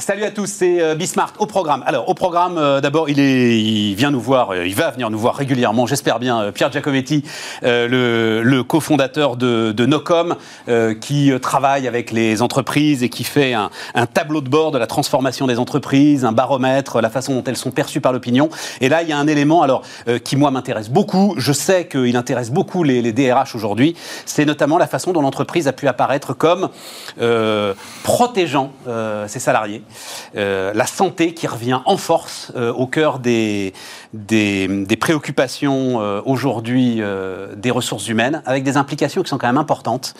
Salut à tous, c'est euh, Bismart au programme. Alors au programme, euh, d'abord, il, il vient nous voir, euh, il va venir nous voir régulièrement, j'espère bien, Pierre Giacometti, le, cofondateur de, Nocom, qui travaille avec les entreprises et qui fait un, tableau de bord de la transformation des entreprises, un baromètre, la façon dont elles sont perçues par l'opinion. Et là, il y a un élément, alors qui moi m'intéresse beaucoup. Je sais qu'il intéresse beaucoup les, les DRH aujourd'hui. C'est notamment la façon dont l'entreprise a pu apparaître comme protégeant ses salariés. Euh, la santé qui revient en force euh, au cœur des, des, préoccupations euh, aujourd'hui des ressources humaines, avec des implications qui sont quand même importantes.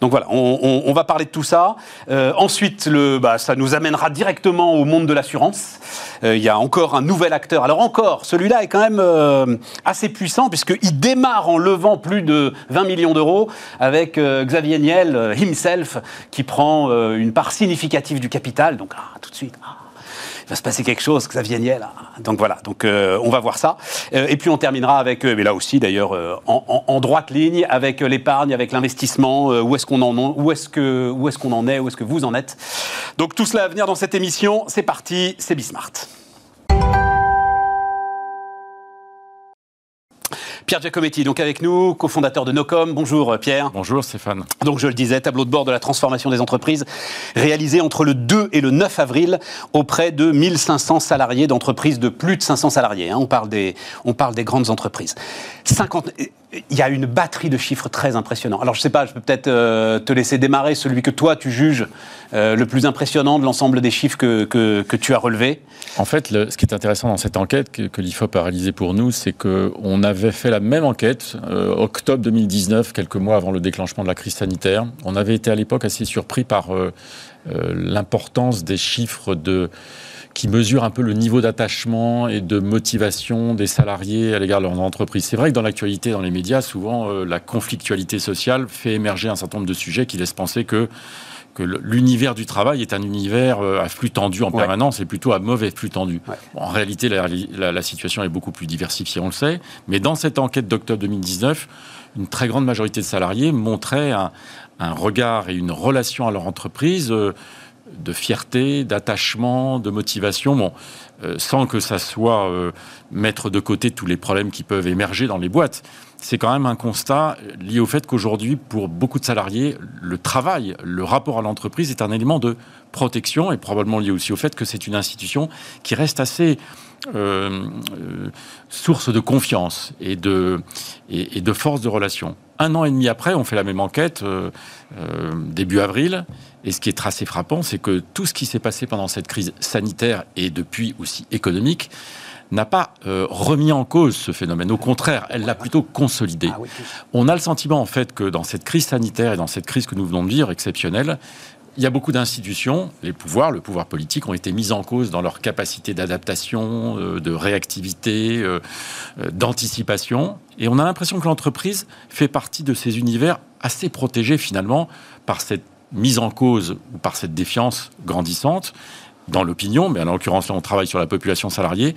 Donc voilà, on, va parler de tout ça. ensuite, le, bah, ça nous amènera directement au monde de l'assurance. Il y a encore un nouvel acteur. Alors encore, celui-là est quand même assez puissant puisqu'il démarre en levant plus de 20 millions d'euros avec Xavier Niel himself qui prend une part significative du capital. Donc tout de suite. Ah, il va se passer quelque chose, Xavier Niel. Ah. Donc voilà, donc euh, on va voir ça. Euh, et puis on terminera avec, euh, mais là aussi d'ailleurs, en, droite ligne, avec l'épargne, avec l'investissement, où est-ce qu'on en, que, où est-ce qu'on en est, où est-ce que vous en êtes? Donc tout cela à venir dans cette émission. C'est parti, c'est Bismart. Pierre Giacometti, donc avec nous, cofondateur de Nocom. Bonjour Pierre. Bonjour Stéphane. Donc je le disais, tableau de bord de la transformation des entreprises réalisé entre le 2 et le 9 avril auprès de 1500 salariés d'entreprises de plus de 500 salariés. Hein. On, parle des, on parle des grandes entreprises. 50, il y a une batterie de chiffres très impressionnants. Alors je ne sais pas, je peux peut-être euh, te laisser démarrer celui que toi tu juges euh, le plus impressionnant de l'ensemble des chiffres que, que, tu as relevés. En fait, ce qui est intéressant dans cette enquête que, l'IFOP a réalisée pour nous, c'est qu'on avait fait la même enquête euh, octobre 2019, quelques mois avant le déclenchement de la crise sanitaire. On avait été à l'époque assez surpris par l'importance des chiffres de qui mesure un peu le niveau d'attachement et de motivation des salariés à l'égard de leur entreprise. C'est vrai que dans l'actualité, dans les médias, souvent, euh, la conflictualité sociale fait émerger un certain nombre de sujets qui laissent penser que que l'univers du travail est un univers euh, à flux tendu en permanence et plutôt à mauvais flux tendu. en réalité, la, la, situation est beaucoup plus diversifiée, on le sait. Mais dans cette enquête d'octobre 2019, une très grande majorité de salariés montraient un, un regard et une relation à leur entreprise. Euh, de fierté, d'attachement, de motivation, bon, euh, sans que ça soit euh, mettre de côté tous les problèmes qui peuvent émerger dans les boîtes. C'est quand même un constat lié au fait qu'aujourd'hui, pour beaucoup de salariés, le travail, le rapport à l'entreprise est un élément de protection et probablement lié aussi au fait que c'est une institution qui reste assez euh, source de confiance et de, et, de force de relation. Un an et demi après, on fait la même enquête, début avril, et ce qui est assez frappant, c'est que tout ce qui s'est passé pendant cette crise sanitaire et depuis aussi économique n'a pas euh, remis en cause ce phénomène. Au contraire, elle l'a plutôt consolidé. Ah On a le sentiment, en fait, que dans cette crise sanitaire et dans cette crise que nous venons de vivre, exceptionnelle, il y a beaucoup d'institutions, les pouvoirs, le pouvoir politique, ont été mis en cause dans leur capacité d'adaptation, euh, de réactivité, euh, d'anticipation. Et on a l'impression que l'entreprise fait partie de ces univers assez protégés finalement par cette mise en cause par cette défiance grandissante dans l'opinion, mais en l'occurrence, là, on travaille sur la population salariée.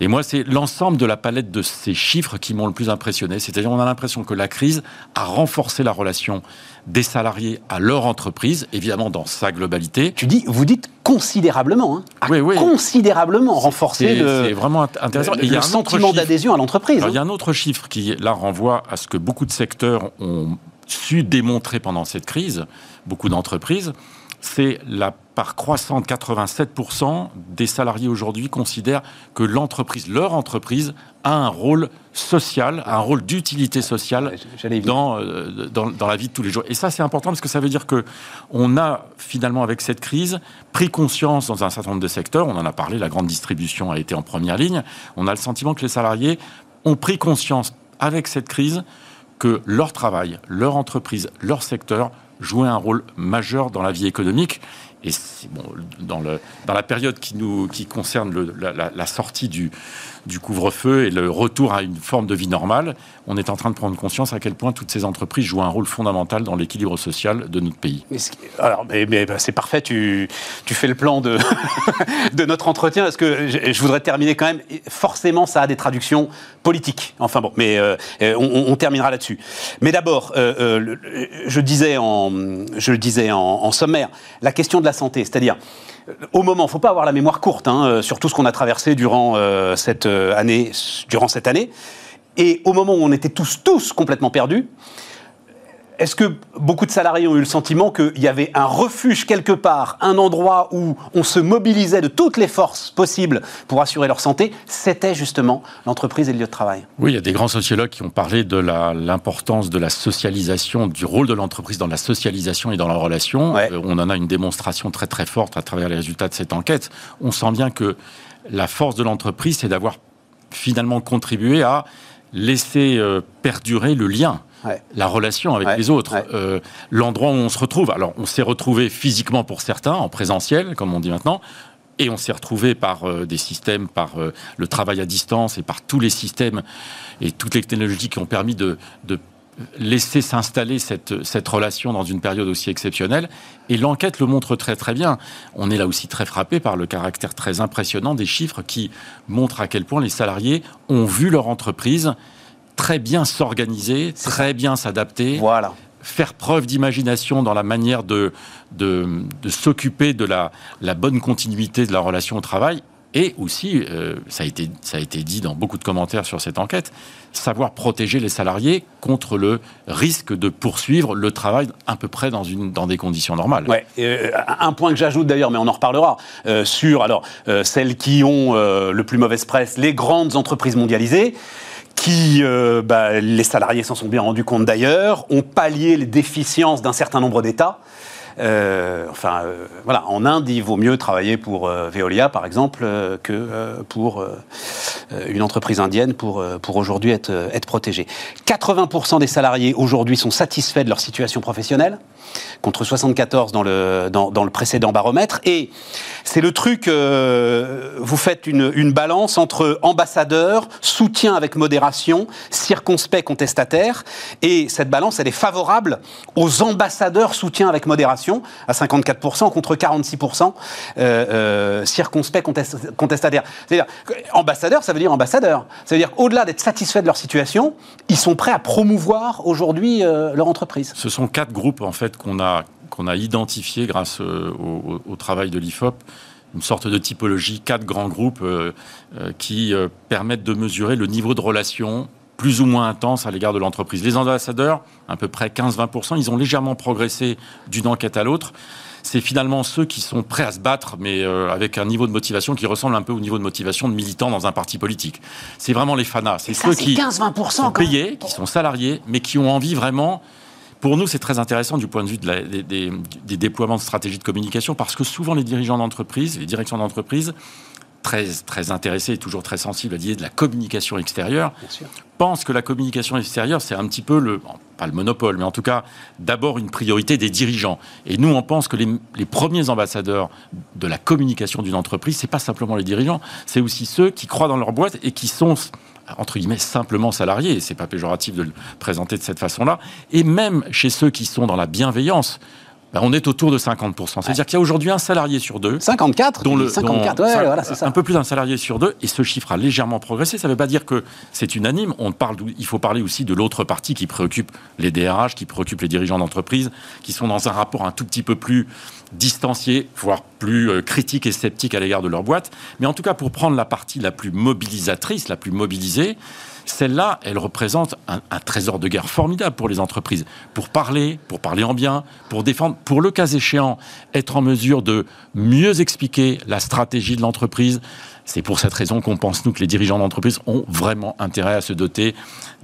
Et moi, c'est l'ensemble de la palette de ces chiffres qui m'ont le plus impressionné. C'est-à-dire, on a l'impression que la crise a renforcé la relation des salariés à leur entreprise, évidemment dans sa globalité. Tu dis, vous dites considérablement, hein, oui, oui. considérablement renforcé le, vraiment intéressant. il y a un sentiment d'adhésion à l'entreprise. Il y a hein. un autre chiffre qui, là, renvoie à ce que beaucoup de secteurs ont su démontrer pendant cette crise, beaucoup d'entreprises, c'est la part croissante, 87% des salariés aujourd'hui considèrent que l'entreprise, leur entreprise, a un rôle social, un rôle d'utilité sociale dans, euh, dans, dans, la vie de tous les jours. Et ça, c'est important parce que ça veut dire que on a finalement, avec cette crise, pris conscience dans un certain nombre de secteurs, on en a parlé, la grande distribution a été en première ligne, on a le sentiment que les salariés ont pris conscience avec cette crise que leur travail, leur entreprise, leur secteur jouaient un rôle majeur dans la vie économique. Et bon, dans, la période qui, nous, qui concerne la, sortie du couvre-feu et le retour à une forme de vie normale, on est en train de prendre conscience à quel point toutes ces entreprises jouent un rôle fondamental dans l'équilibre social de notre pays. alors, bah, c'est parfait, tu, fais le plan de, notre entretien, parce que je, voudrais terminer quand même. Forcément, ça a des traductions politiques. Enfin bon, mais euh, on, terminera là-dessus. Mais d'abord, euh, euh, je disais, en, sommaire, la question de la santé, c'est-à-dire au moment, il faut pas avoir la mémoire courte hein, sur tout ce qu'on a traversé durant cette année, durant cette année. Et au moment où on était tous, tous complètement perdus, est-ce que beaucoup de salariés ont eu le sentiment qu'il y avait un refuge quelque part, un endroit où on se mobilisait de toutes les forces possibles pour assurer leur santé? C'était justement l'entreprise et le lieu de travail. Oui, il y a des grands sociologues qui ont parlé de l'importance de la socialisation, du rôle de l'entreprise dans la socialisation et dans la relation. Euh, on en a une démonstration très très forte à travers les résultats de cette enquête. On sent bien que la force de l'entreprise, c'est d'avoir finalement contribué à laisser euh, perdurer le lien. la relation avec les autres, euh, l'endroit où on se retrouve. Alors, on s'est retrouvé physiquement pour certains, en présentiel, comme on dit maintenant, et on s'est retrouvé par euh, des systèmes, par le travail à distance et par tous les systèmes et toutes les technologies qui ont permis de, de laisser s'installer cette, cette relation dans une période aussi exceptionnelle. Et l'enquête le montre très très bien. On est là aussi très frappé par le caractère très impressionnant des chiffres qui montrent à quel point les salariés ont vu leur entreprise très bien s'organiser, très bien s'adapter. Voilà faire preuve d'imagination dans la manière de, de, s'occuper de la, la, bonne continuité de la relation au travail et aussi, euh, ça, a été, dit dans beaucoup de commentaires sur cette enquête, savoir protéger les salariés contre le risque de poursuivre le travail à peu près dans, des conditions normales. Euh, un point que j'ajoute d'ailleurs, mais on en reparlera, euh, sur celles qui ont le plus mauvaise presse, les grandes entreprises mondialisées qui, bah, les salariés s'en sont bien rendus compte d'ailleurs, ont pallié les déficiences d'un certain nombre d'États. Euh, enfin, euh, voilà, en Inde, il vaut mieux travailler pour euh, Veolia, par exemple, que pour une entreprise indienne pour, aujourd'hui être, être protégée. 80% des salariés aujourd'hui sont satisfaits de leur situation professionnelle contre 74 dans le, dans, le précédent baromètre. Et c'est le truc, euh, vous faites une, balance entre ambassadeur, soutien avec modération, circonspect, contestataire. Et cette balance, elle est favorable aux ambassadeurs, soutien avec modération, à 54% contre 46% euh, euh, circonspect, contestataire. C'est-à-dire, ambassadeur, ça veut dire ambassadeur. Ça veut dire qu'au-delà d'être satisfaits de leur situation, ils sont prêts à promouvoir aujourd'hui euh, leur entreprise. Ce sont quatre groupes, en fait, qu'on a, qu'on a identifié grâce euh, au, travail de l'IFOP une sorte de typologie, quatre grands groupes euh, euh, qui permettent de mesurer le niveau de relation plus ou moins intense à l'égard de l'entreprise. Les ambassadeurs, à peu près 15-20%, ils ont légèrement progressé d'une enquête à l'autre. C'est finalement ceux qui sont prêts à se battre, mais avec un niveau de motivation qui ressemble un peu au niveau de motivation de militants dans un parti politique. C'est vraiment les fanas. C'est ceux qui sont payés, qui sont salariés, mais qui ont envie vraiment pour nous, c'est très intéressant du point de vue des, déploiements de stratégies de communication parce que souvent les dirigeants d'entreprise, les directions d'entreprise, très, très intéressés et toujours très sensibles à l'idée de la communication extérieure, pensent que la communication extérieure, c'est un petit peu le, pas le monopole, mais en tout cas, d'abord une priorité des dirigeants. Et nous, on pense que les, les premiers ambassadeurs de la communication d'une entreprise, c'est pas simplement les dirigeants, c'est aussi ceux qui croient dans leur boîte et qui sont entre guillemets, simplement salariés, c'est pas péjoratif de le présenter de cette façon-là, et même chez ceux qui sont dans la bienveillance, ben, on est autour de 50%. C'est-à-dire qu'il y a aujourd'hui un salarié sur deux. 54 dont le, 54, voilà, c'est ça. Un peu plus d'un salarié sur deux, et ce chiffre a légèrement progressé. Ça ne veut pas dire que c'est unanime. On parle, il faut parler aussi de l'autre partie qui préoccupe les DRH, qui préoccupe les dirigeants d'entreprise, qui sont dans un rapport un tout petit peu plus distancié, voire plus euh, critique et sceptique à l'égard de leur boîte. Mais en tout cas, pour prendre la partie la plus mobilisatrice, la plus mobilisée, celle-là, elle représente un, trésor de guerre formidable pour les entreprises, pour parler, pour parler en bien, pour défendre, pour le cas échéant, être en mesure de mieux expliquer la stratégie de l'entreprise. C'est pour cette raison qu'on pense, nous, que les dirigeants d'entreprise ont vraiment intérêt à se doter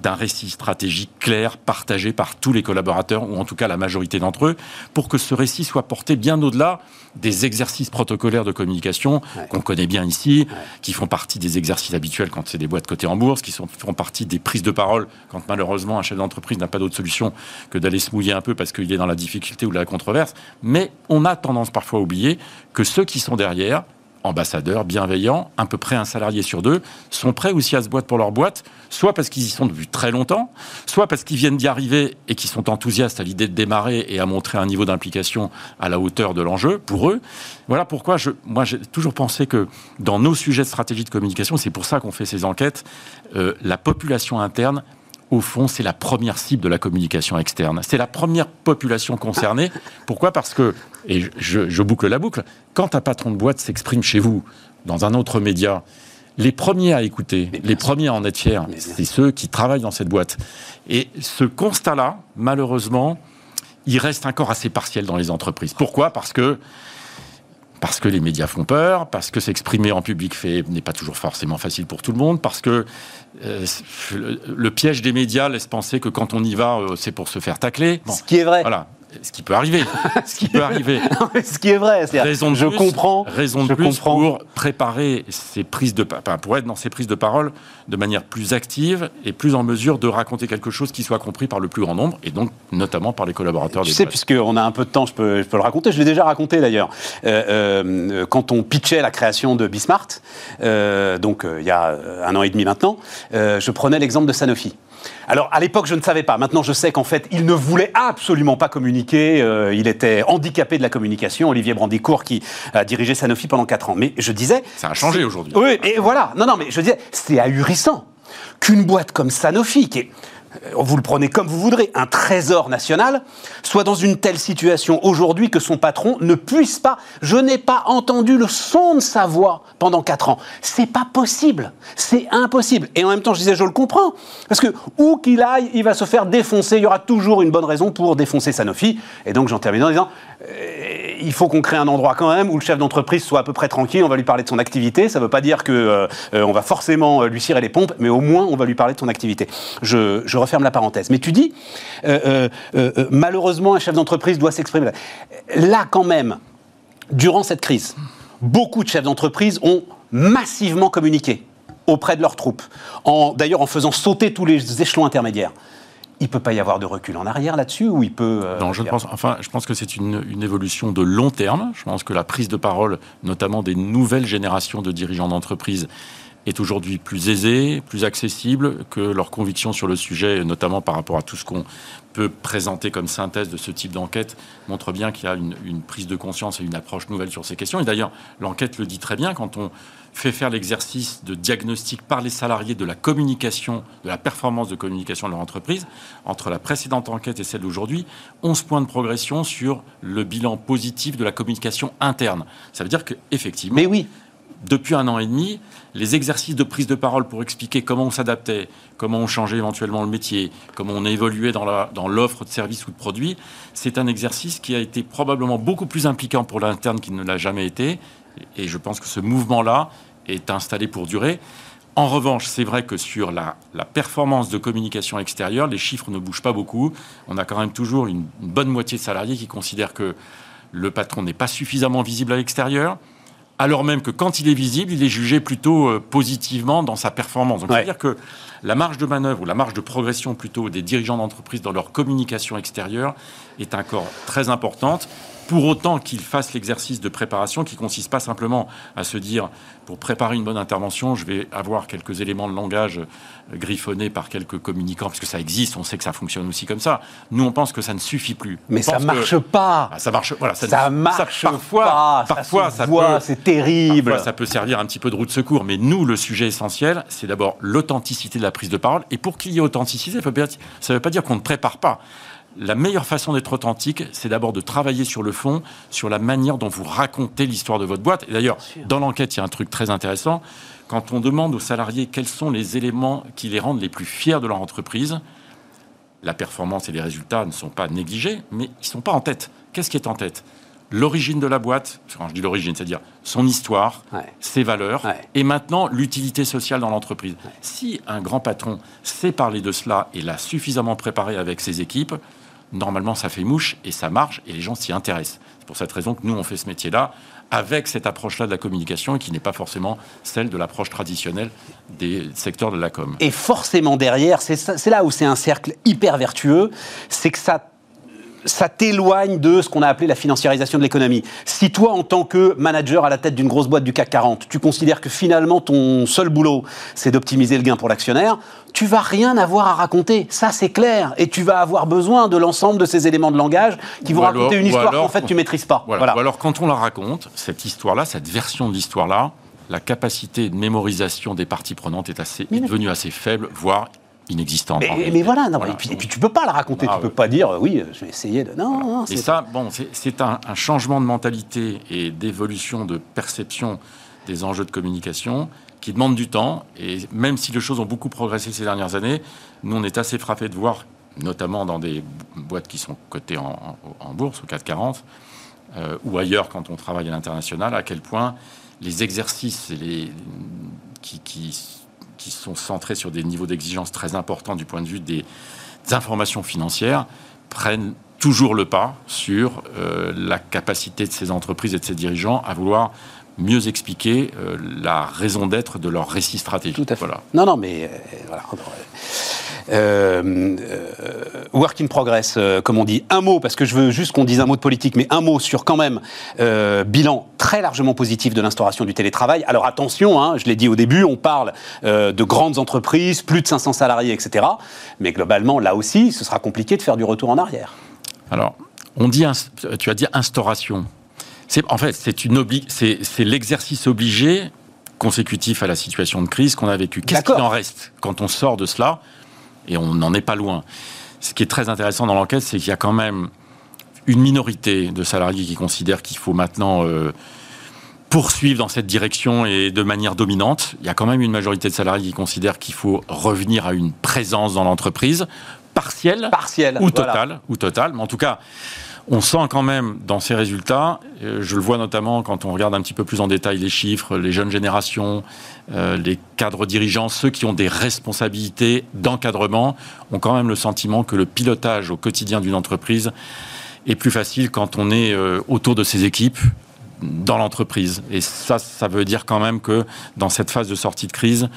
d'un récit stratégique clair, partagé par tous les collaborateurs, ou en tout cas la majorité d'entre eux, pour que ce récit soit porté bien au-delà des exercices protocolaires de communication qu'on connaît bien ici, qui font partie des exercices habituels quand c'est des boîtes cotées en bourse, qui sont, font partie des prises de parole quand malheureusement un chef d'entreprise n'a pas d'autre solution que d'aller se mouiller un peu parce qu'il est dans la difficulté ou la controverse. Mais on a tendance parfois à oublier que ceux qui sont derrière, ambassadeurs, bienveillants, à peu près un salarié sur deux, sont prêts aussi à se boîte pour leur boîte, soit parce qu'ils y sont depuis très longtemps, soit parce qu'ils viennent d'y arriver et qu'ils sont enthousiastes à l'idée de démarrer et à montrer un niveau d'implication à la hauteur de l'enjeu pour eux. Voilà pourquoi je, moi j'ai toujours pensé que dans nos sujets de stratégie de communication, c'est pour ça qu'on fait ces enquêtes, euh, la population interne au fond, c'est la première cible de la communication externe. C'est la première population concernée. Pourquoi? Parce que, et je, boucle la boucle, quand un patron de boîte s'exprime chez vous, dans un autre média, les premiers à écouter, les premiers à en être fiers, c'est ceux qui travaillent dans cette boîte. Et ce constat-là, malheureusement, il reste encore assez partiel dans les entreprises. Pourquoi? Parce que parce que les médias font peur, parce que s'exprimer en public n'est pas toujours forcément facile pour tout le monde, parce que euh, le, piège des médias laisse penser que quand on y va, euh, c'est pour se faire tacler. Ce qui est vrai. Voilà ce qui peut arriver. ce qui peut arriver. ce qui est vrai. raison de je comprends. Raison de plus pour préparer ces prises de, pour être dans ces prises de parole de manière plus active et plus en mesure de raconter quelque chose qui soit compris par le plus grand nombre et donc notamment par les collaborateurs. Tu sais, puisqu'on a un peu de temps, je peux, je peux le raconter. Je l'ai déjà raconté d'ailleurs. Euh, euh, quand on pitchait la création de Bismart, euh, donc il y a un an et demi maintenant, je prenais l'exemple de Sanofi. Alors, à l'époque, je ne savais pas. Maintenant, je sais qu'en fait, il ne voulait absolument pas communiquer. Euh, il était handicapé de la communication. Olivier Brandicourt, qui a dirigé Sanofi pendant 4 ans. Mais je disais. Ça a changé aujourd'hui. Oui, et voilà. Non, non, mais je disais, c'est ahurissant qu'une boîte comme Sanofi, qui est vous le prenez comme vous voudrez, un trésor national, soit dans une telle situation aujourd'hui que son patron ne puisse pas. Je n'ai pas entendu le son de sa voix pendant quatre ans. C'est pas possible. C'est impossible. Et en même temps, je disais, je le comprends. Parce que où qu'il aille, il va se faire défoncer. Il y aura toujours une bonne raison pour défoncer Sanofi. Et donc, j'en termine en disant, euh, il faut qu'on crée un endroit quand même où le chef d'entreprise soit à peu près tranquille. On va lui parler de son activité. Ça ne veut pas dire que euh, on va forcément lui cirer les pompes, mais au moins, on va lui parler de son activité. Je, referme la parenthèse. Mais tu dis, euh, euh, euh, malheureusement, un chef d'entreprise doit s'exprimer. Là, quand même, durant cette crise, beaucoup de chefs d'entreprise ont massivement communiqué auprès de leurs troupes, d'ailleurs en faisant sauter tous les échelons intermédiaires il ne peut pas y avoir de recul en arrière là-dessus ou il peut... non, je pense, enfin, je pense que c'est une, une, évolution de long terme. Je pense que la prise de parole, notamment des nouvelles générations de dirigeants d'entreprise, est aujourd'hui plus aisé, plus accessible, que leurs convictions sur le sujet, notamment par rapport à tout ce qu'on peut présenter comme synthèse de ce type d'enquête, montre bien qu'il y a une, prise de conscience et une approche nouvelle sur ces questions. Et d'ailleurs, l'enquête le dit très bien, quand on fait faire l'exercice de diagnostic par les salariés de la communication, de la performance de communication de leur entreprise, entre la précédente enquête et celle d'aujourd'hui, 11 points de progression sur le bilan positif de la communication interne. Ça veut dire qu'effectivement, Mais oui depuis un an et demi, les exercices de prise de parole pour expliquer comment on s'adaptait, comment on changeait éventuellement le métier, comment on évoluait dans l'offre de services ou de produits, c'est un exercice qui a été probablement beaucoup plus impliquant pour l'interne qu'il ne l'a jamais été. Et je pense que ce mouvement-là est installé pour durer. En revanche, c'est vrai que sur la, performance de communication extérieure, les chiffres ne bougent pas beaucoup. On a quand même toujours une bonne moitié de salariés qui considèrent que le patron n'est pas suffisamment visible à l'extérieur alors même que quand il est visible, il est jugé plutôt euh, positivement dans sa performance. Donc, c'est-à-dire que la marge de manœuvre ou la marge de progression plutôt des dirigeants d'entreprise dans leur communication extérieure est encore très importante pour autant qu'il fasse l'exercice de préparation qui consiste pas simplement à se dire pour préparer une bonne intervention, je vais avoir quelques éléments de langage griffonnés par quelques communicants, parce que ça existe, on sait que ça fonctionne aussi comme ça. Nous, on pense que ça ne suffit plus. Mais ça marche pas. Ah, ça marche. Voilà, ça, ça marche parfois, pas. Parfois, ça, peut. C'est terrible. ça peut servir un petit peu de roue de secours. Mais nous, le sujet essentiel, c'est d'abord l'authenticité de la prise de parole. Et pour qu'il y ait authenticité, ça ne veut pas dire qu'on ne prépare pas la meilleure façon d'être authentique, c'est d'abord de travailler sur le fond, sur la manière dont vous racontez l'histoire de votre boîte. Et d'ailleurs, dans l'enquête, il y a un truc très intéressant. Quand on demande aux salariés quels sont les éléments qui les rendent les plus fiers de leur entreprise, la performance et les résultats ne sont pas négligés, mais ils ne sont pas en tête. Qu'est-ce qui est en tête? L'origine de la boîte, quand je dis l'origine, c'est-à-dire son histoire, ses valeurs, et maintenant l'utilité sociale dans l'entreprise. Si un grand patron sait parler de cela et l'a suffisamment préparé avec ses équipes, normalement, ça fait mouche et ça marche et les gens s'y intéressent. C'est pour cette raison que nous, on fait ce métier-là avec cette approche-là de la communication qui n'est pas forcément celle de l'approche traditionnelle des secteurs de la com. Et forcément derrière, c'est là où c'est un cercle hyper vertueux, c'est que ça ça t'éloigne de ce qu'on a appelé la financiarisation de l'économie. Si toi, en tant que manager à la tête d'une grosse boîte du CAC 40, tu considères que finalement ton seul boulot, c'est d'optimiser le gain pour l'actionnaire, tu vas rien avoir à raconter. Ça, c'est clair. Et tu vas avoir besoin de l'ensemble de ces éléments de langage qui vont raconter une histoire qu'en fait tu maîtrises pas. Voilà. Ou alors, quand on la raconte, cette histoire-là, cette version de l'histoire-là, la capacité de mémorisation des parties prenantes est, assez, est devenue assez faible, voire inexistante. Mais, voilà, non, Et, puis, et, puis, tu peux pas la raconter, tu tu peux pas dire oui, je vais essayer de. Non, non Et ça, bon, c'est un, un, changement de mentalité et d'évolution de perception des enjeux de communication qui demande du temps. Et même si les choses ont beaucoup progressé ces dernières années, nous, on est assez frappés de voir, notamment dans des boîtes qui sont cotées en, bourse, au 440, euh, ou ailleurs quand on travaille à l'international, à quel point les exercices les, qui, qui, qui, sont centrés sur des niveaux d'exigence très importants du point de vue des, informations financières prennent toujours le pas sur euh, la capacité de ces entreprises et de ces dirigeants à vouloir mieux expliquer euh, la raison d'être de leur récit stratégique. Tout à fait. Voilà. Non, non, mais euh, voilà. Euh, work in progress, comme on dit. Un mot, parce que je veux juste qu'on dise un mot de politique, mais un mot sur quand même bilan très largement positif de l'instauration du télétravail. Alors attention, hein, je l'ai dit au début, on parle de grandes entreprises, plus de 500 salariés, etc. Mais globalement, là aussi, ce sera compliqué de faire du retour en arrière. Alors, on dit, tu as dit instauration en fait, c'est l'exercice obligé consécutif à la situation de crise qu'on a vécue. Qu'est-ce qu'il en reste quand on sort de cela? Et on n'en est pas loin. Ce qui est très intéressant dans l'enquête, c'est qu'il y a quand même une minorité de salariés qui considèrent qu'il faut maintenant euh, poursuivre dans cette direction et de manière dominante. Il y a quand même une majorité de salariés qui considèrent qu'il faut revenir à une présence dans l'entreprise partielle, partielle ou totale, ou totale. Mais en tout cas, on sent quand même dans ces résultats, euh, je le vois notamment quand on regarde un petit peu plus en détail les chiffres, les jeunes générations, euh, les cadres dirigeants, ceux qui ont des responsabilités d'encadrement, ont quand même le sentiment que le pilotage au quotidien d'une entreprise est plus facile quand on est euh, autour de ses équipes dans l'entreprise. Et ça, ça veut dire quand même que dans cette phase de sortie de crise,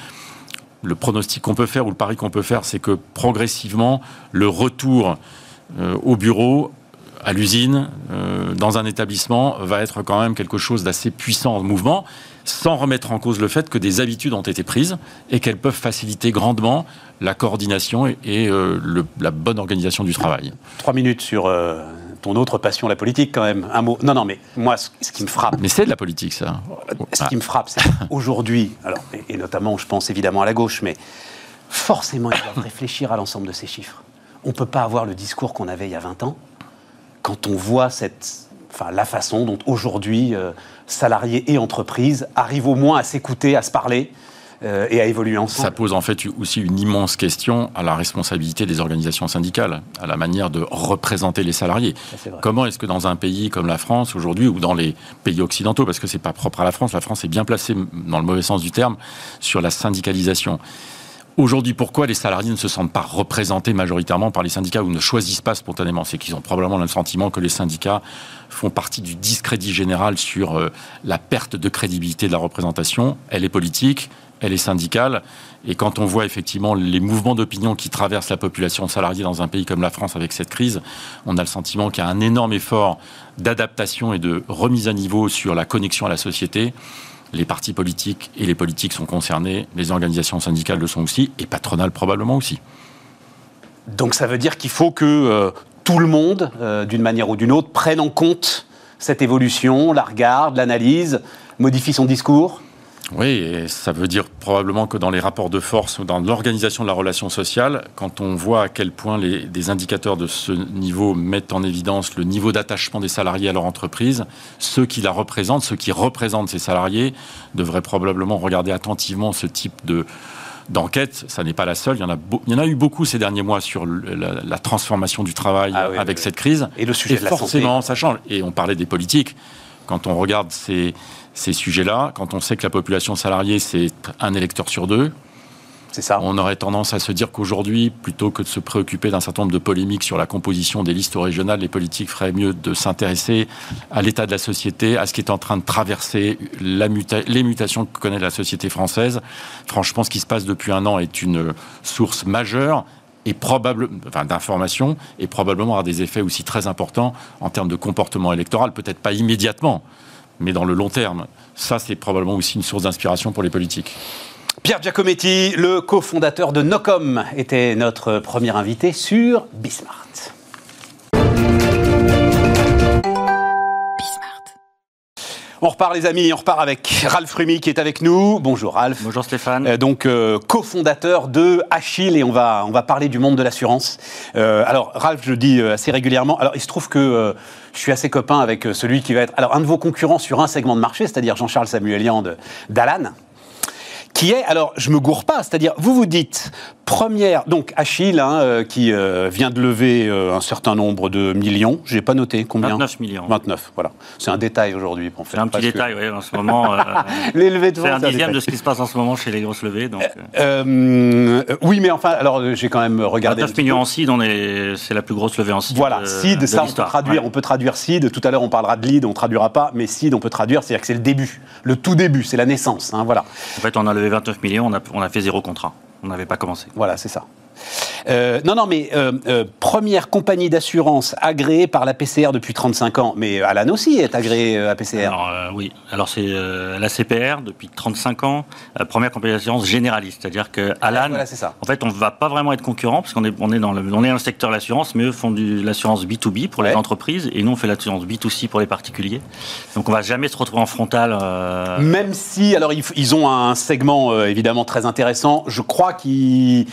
le pronostic qu'on peut faire ou le pari qu'on peut faire, c'est que progressivement, le retour au bureau à l'usine, euh, dans un établissement, va être quand même quelque chose d'assez puissant en mouvement, sans remettre en cause le fait que des habitudes ont été prises et qu'elles peuvent faciliter grandement la coordination et, euh, la bonne organisation du travail. Trois minutes sur euh, ton autre passion, la politique, quand même. Un mot. Non, non, mais moi, ce, qui me frappe. Mais c'est de la politique, ça. Ce qui me frappe, c'est aujourd'hui, alors, et, notamment, je pense évidemment à la gauche, mais forcément, ils doivent réfléchir à l'ensemble de ces chiffres. On ne peut pas avoir le discours qu'on avait il y a 20 ans quand on voit cette, enfin, la façon dont aujourd'hui euh, salariés et entreprises arrivent au moins à s'écouter, à se parler euh, et à évoluer ensemble. Ça pose en fait aussi une immense question à la responsabilité des organisations syndicales, à la manière de représenter les salariés. Comment est-ce que dans un pays comme la France aujourd'hui, ou dans les pays occidentaux, parce que c'est pas propre à la France, la France est bien placée dans le mauvais sens du terme sur la syndicalisation? Aujourd'hui, pourquoi les salariés ne se sentent pas représentés majoritairement par les syndicats ou ne choisissent pas spontanément? C'est qu'ils ont probablement le sentiment que les syndicats font partie du discrédit général sur euh, la perte de crédibilité de la représentation. Elle est politique, elle est syndicale. Et quand on voit effectivement les mouvements d'opinion qui traversent la population salariée dans un pays comme la France avec cette crise, on a le sentiment qu'il y a un énorme effort d'adaptation et de remise à niveau sur la connexion à la société les partis politiques et les politiques sont concernés, les organisations syndicales le sont aussi, et patronales probablement aussi. Donc ça veut dire qu'il faut que euh, tout le monde, euh, d'une manière ou d'une autre, prenne en compte cette évolution, la regarde, l'analyse, modifie son discours? Oui, et ça veut dire probablement que dans les rapports de force ou dans l'organisation de la relation sociale, quand on voit à quel point les, des indicateurs de ce niveau mettent en évidence le niveau d'attachement des salariés à leur entreprise, ceux qui la représentent, ceux qui représentent ces salariés, devraient probablement regarder attentivement ce type de, d'enquête. Ça n'est pas la seule. Il y, en a il y en a eu beaucoup ces derniers mois sur la, transformation du travail ah avec cette crise. Et le sujet de forcément, ça change. Et on parlait des politiques. Quand on regarde ces, ces sujets-là, quand on sait que la population salariée, c'est un électeur sur deux, ça. On aurait tendance à se dire qu'aujourd'hui, plutôt que de se préoccuper d'un certain nombre de polémiques sur la composition des listes régionales, les politiques feraient mieux de s'intéresser à l'état de la société, à ce qui est en train de traverser la les mutations que connaît la société française. Franchement, ce qui se passe depuis un an est une source majeure et probable, enfin, d'information et probablement avoir des effets aussi très importants en termes de comportement électoral, peut-être pas immédiatement, mais dans le long terme. Ça, c'est probablement aussi une source d'inspiration pour les politiques. Pierre Giacometti, le cofondateur de Nocom, était notre premier invité sur Bismart. On repart les amis, on repart avec Ralph Rumi qui est avec nous. Bonjour Ralph. Bonjour Stéphane. Euh, donc euh, cofondateur de Achille et on va, on va parler du monde de l'assurance. Euh, alors Ralph, je le dis assez régulièrement. Alors il se trouve que je suis assez copain avec celui qui va être alors un de vos concurrents sur un segment de marché, c'est-à-dire Jean-Charles Samuelian d'Alan qui est, alors je me gourre pas, c'est-à-dire vous vous dites, première, donc Achille, hein, euh, qui euh, vient de lever euh, un certain nombre de millions, j'ai pas noté combien 29 millions. 29, voilà. C'est un détail aujourd'hui pour C'est un petit détail, oui, en ce moment. euh, Les levées de c'est fonds, un c'est dixième détail. de ce qui se passe en ce moment chez les grosses levées. Donc, oui, mais enfin, alors j'ai quand même regardé. un 29 petit millions en seed, c'est la plus grosse levée en seed. Voilà, seed, de ça on peut traduire, Ouais. on peut traduire seed. Tout à l'heure on parlera de lead, on traduira pas, mais seed on peut traduire, c'est-à-dire que c'est le début, le tout début, c'est la naissance. hein, voilà, En fait, on a levé 29 millions, on a, on a fait zéro contrat. On n'avait pas commencé. voilà, c'est ça. Euh, non, non, mais euh, euh, première compagnie d'assurance agréée par la PCR depuis 35 ans. Mais Alan aussi est agréé à PCR. Alors, oui, alors c'est la CPR depuis 35 ans, première compagnie d'assurance généraliste. C'est-à-dire que Alan, voilà, c'est ça. en fait, on ne va pas vraiment être concurrent parce qu'on est, on est, dans le, on est dans le secteur de l'assurance, mais eux font de l'assurance B2B pour Ouais. les entreprises et nous on fait l'assurance B2C pour les particuliers. Donc on va jamais se retrouver en frontal. Même si, alors ils, ils ont un segment évidemment très intéressant, je crois qui,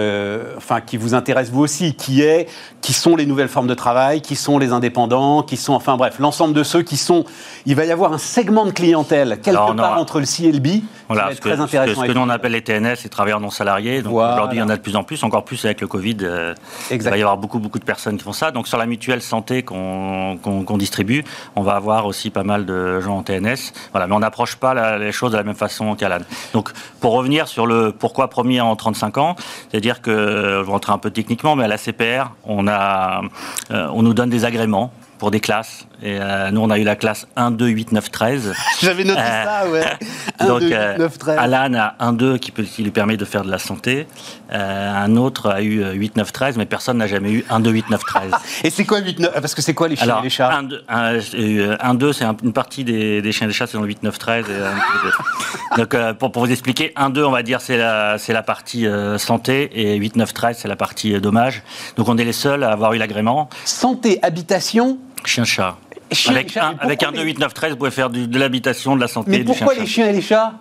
euh, enfin, qui vous intéresse vous aussi, qui est, qui sont les nouvelles formes de travail, qui sont les indépendants, qui sont, enfin bref, l'ensemble de ceux qui sont. Il va y avoir un segment de clientèle quelque Alors, part aura- entre le C et le B, qui Voilà, va ce être que, très que- intéressant. ce que avec nous on vous. appelle les TNS, les travailleurs non salariés. Donc Voilà. aujourd'hui, il y en a de plus en plus, encore plus avec le Covid. euh, il va y avoir beaucoup, beaucoup de personnes qui font ça. Donc sur la mutuelle santé qu'on distribue, on va avoir aussi pas mal de gens en TNS. Voilà, mais on n'approche pas la- les choses de la même façon qu'Alan. Donc pour revenir sur le pourquoi premier en 35 ans, c'est-à-dire que, je vais rentrer un peu techniquement, mais à la CPR, on, a, euh, on nous donne des agréments pour des classes. Et euh, nous, on a eu la classe 1, 2, 8, 9, 13. J'avais noté Euh, ça, ouais. 1, Donc, 2, euh, 9, 13. Alan a 1-2 qui, peut- qui lui permet de faire de la santé. Euh, un autre a eu 8-9-13, mais personne n'a jamais eu 1-2, 8-9-13. Et c'est quoi 8, 9 Parce que c'est quoi les chiens Alors, et les chats? 1-2, un- euh, 1-2, c'est un- une partie des, des chiens et des chats, c'est dans le 8-9-13. et un petit peu de- Donc, pour, pour vous expliquer, 1-2, on va dire, c'est la, la partie santé, et 8-9-13, c'est la partie dommage. Donc, on est les seuls à avoir eu l'agrément Santé, habitation? chien-chat. Chien Avec, un, avec un 2, les- 8, 9, 13, vous pouvez faire du- de l'habitation, de la santé, Mais du pourquoi chien-chat. les chiens et les chats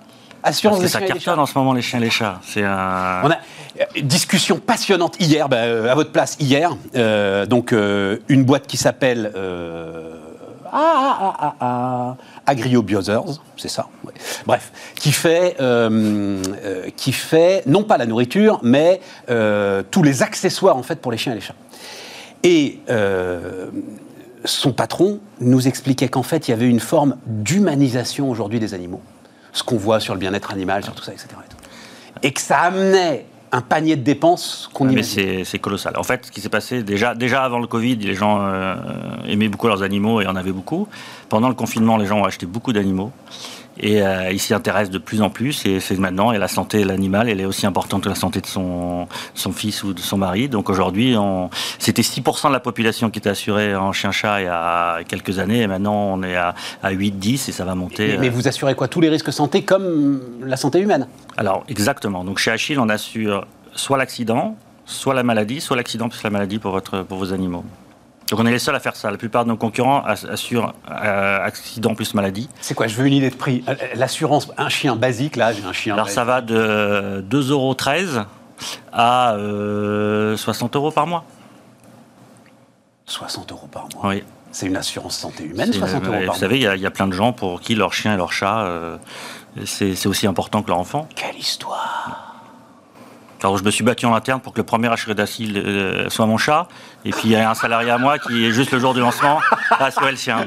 Assurance Parce que ça chiens et les chats. cartonne en ce moment, les chiens et les chats. C'est un... On a euh, discussion passionnante hier, bah, euh, à votre place hier. Euh, donc une boîte qui s'appelle ah, ah, ah, ah, Agriobiothers, c'est ça. ouais. Bref, qui fait, qui fait non pas la nourriture, mais tous les accessoires en fait pour les chiens et les chats. Et euh, son patron nous expliquait qu'en fait il y avait une forme d'humanisation aujourd'hui des animaux, ce qu'on voit sur le bien-être animal, sur tout ça, etc. Et, que ça amenait un panier de dépenses qu'on Ah, Mais imagine. c'est c'est colossal. En fait, ce qui s'est passé, déjà, déjà avant le Covid, les gens euh, aimaient beaucoup leurs animaux et en avaient beaucoup. Pendant le confinement, les gens ont acheté beaucoup d'animaux. Et euh, ils s'y intéressent de plus en plus. Et c'est maintenant, et la santé de l'animal, elle est aussi importante que la santé de son, son fils ou de son mari. Donc aujourd'hui, c'était 6% de la population qui était assurée en chien-chat il y a quelques années. Et maintenant, on est à, à 8-10 et ça va monter. Mais, mais euh, vous assurez quoi? Tous les risques santé comme la santé humaine? Alors, exactement. Donc, chez Achille, on assure soit l'accident, soit la maladie, soit l'accident plus la maladie pour, votre, pour vos animaux. Donc, on est les seuls à faire ça. La plupart de nos concurrents ass- assurent euh, accident plus maladie. C'est quoi Je veux une idée de prix. Euh, L'assurance, un chien basique, là, j'ai un chien. Alors, ça va de 2,13 euros à euh, 60 euros par mois. 60 euros par mois. Oui. C'est une assurance santé humaine, C'est- 60 euros par Vous mois. savez, il y, a- il y a plein de gens pour qui leur chien et leur chat, euh, c'est aussi important que leur enfant. Quelle histoire Alors, je me suis battu en interne pour que le premier assuré d'asile euh, soit mon chat. Et puis, il y a un salarié à moi qui est juste le jour du lancement a assuré le sien.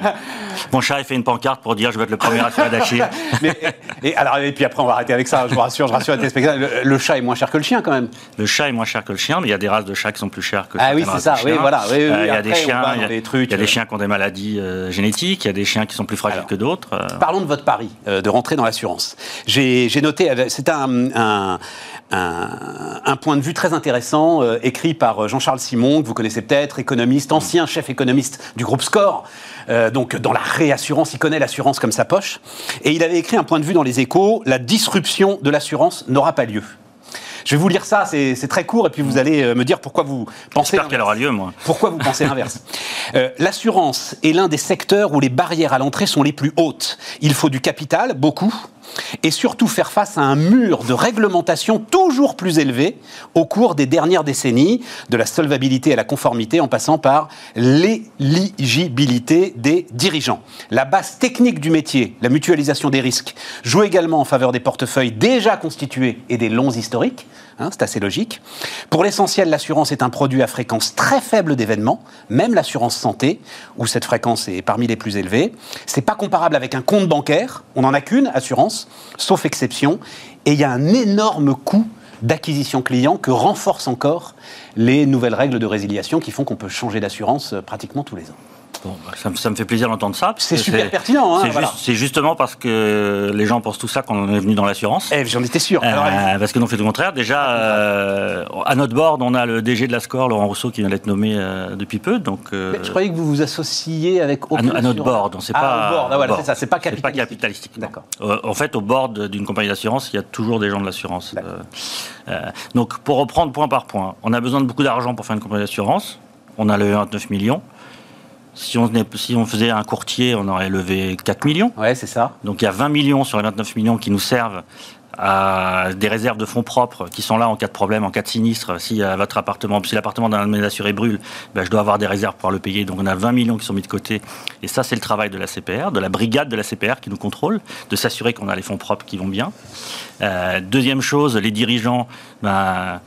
Mon chat, il fait une pancarte pour dire je veux être le premier assuré. Mais- et, et alors, et puis après, on va arrêter avec ça, je vous rassure, je rassure les téléspectateurs. Le, le chat est moins cher que le chien, quand même. Le chat est moins cher que le chien, mais il y a des races de chats qui sont plus chères que Ah oui, c'est ça, oui, voilà, oui, oui, Euh, il y a après, des chiens, il y a, des trucs, il y a des euh. chiens qui ont des maladies euh, génétiques, il y a des chiens qui sont plus fragiles Alors, que d'autres. euh. Parlons de votre pari, de rentrer dans l'assurance. J'ai noté, c'est un, un, un- un point de vue très intéressant, euh, écrit par Jean-Charles Simon, que vous connaissez peut-être, économiste, ancien chef économiste du groupe Score. Euh, donc dans la réassurance, il connaît l'assurance comme sa poche. Et il avait écrit un point de vue dans les échos, la disruption de l'assurance n'aura pas lieu. Je vais vous lire ça, c'est très court, et puis vous allez euh, me dire pourquoi vous pensez. J'espère qu'elle aura lieu, moi. Pourquoi vous pensez l'inverse euh, L'assurance est l'un des secteurs où les barrières à l'entrée sont les plus hautes. Il faut du capital, beaucoup, et surtout faire face à un mur de réglementation toujours plus élevé au cours des dernières décennies, de la solvabilité à la conformité en passant par l'éligibilité des dirigeants. La base technique du métier, la mutualisation des risques, joue également en faveur des portefeuilles déjà constitués et des longs historiques. Hein, c'est assez logique. Pour l'essentiel, l'assurance est un produit à fréquence très faible d'événements, même l'assurance santé, où cette fréquence est parmi les plus élevées. C'est pas comparable avec un compte bancaire. On n'en a qu'une assurance, sauf exception. Et il y a un énorme coût d'acquisition client que renforcent encore les nouvelles règles de résiliation qui font qu'on peut changer d'assurance euh, pratiquement tous les ans. Bon, bah, ça, me fait plaisir d'entendre ça. C'est super pertinent. Hein, c'est justement parce que les gens pensent tout ça qu'on est venu dans l'assurance. Eh, J'en étais sûr. Euh, parce que nous, on fait tout le contraire. Déjà, euh, à notre board, on a le DG de la SCORE, Laurent Rousseau, qui vient d'être nommé euh, depuis peu. Donc, je croyais que vous vous associez avec à, à, notre board. On sait ah, pas. Board. Ah, voilà, c'est ça. C'est pas capitalistique. Pas capitalistique D'accord. en fait, au board d'une compagnie d'assurance, il y a toujours des gens de l'assurance. donc, pour reprendre point par point, on a besoin de beaucoup d'argent pour faire une compagnie d'assurance. On a le 29 millions. Si on, si on, faisait un courtier, on aurait levé 4 millions. Ouais, c'est ça. Donc il y a 20 millions sur les 29 millions qui nous servent à des réserves de fonds propres qui sont là en cas de problème, en cas de sinistre. Si euh, votre appartement, si l'appartement d'un de mes assurés brûle, ben, je dois avoir des réserves pour pouvoir le payer. Donc on a 20 millions qui sont mis de côté. Et ça, c'est le travail de la CPR, de la brigade de la CPR qui nous contrôle, de s'assurer qu'on a les fonds propres qui vont bien. Euh, deuxième chose, les dirigeants. Ben,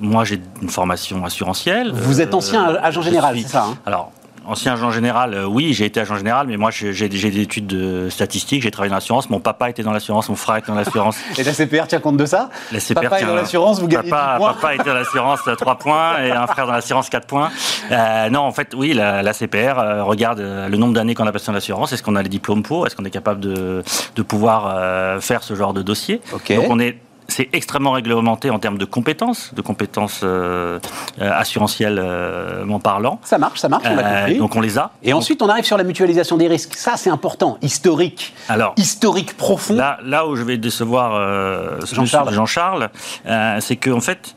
moi, j'ai une formation assurantielle. Vous êtes ancien euh, agent général, c'est ça hein? Alors, ancien agent général, euh, oui, j'ai été agent général, mais moi j'ai des études de statistiques, j'ai travaillé dans l'assurance. Mon papa était dans l'assurance, mon frère était dans l'assurance. et la CPR tient compte de ça? La CPR papa est dans l'assurance, vous gagnez papa, points. Papa était dans l'assurance 3 points et un frère dans l'assurance 4 points. Euh, non, en fait, oui, la, CPR euh, regarde le nombre d'années qu'on a passé dans l'assurance. Est-ce qu'on a les diplômes pour? Est-ce qu'on est capable de, de pouvoir faire ce genre de dossier? Donc on est c'est extrêmement réglementé en termes de compétences, de compétences euh, euh assurantielles euh, parlant. Ça marche, ça marche, on l'a euh, compris. Donc on les a. Et ensuite, on arrive sur la mutualisation des risques. Ça, c'est important, historique. Alors, historique profond. Là, là où je vais décevoir Jean-Charles, Jean c'est qu'en fait,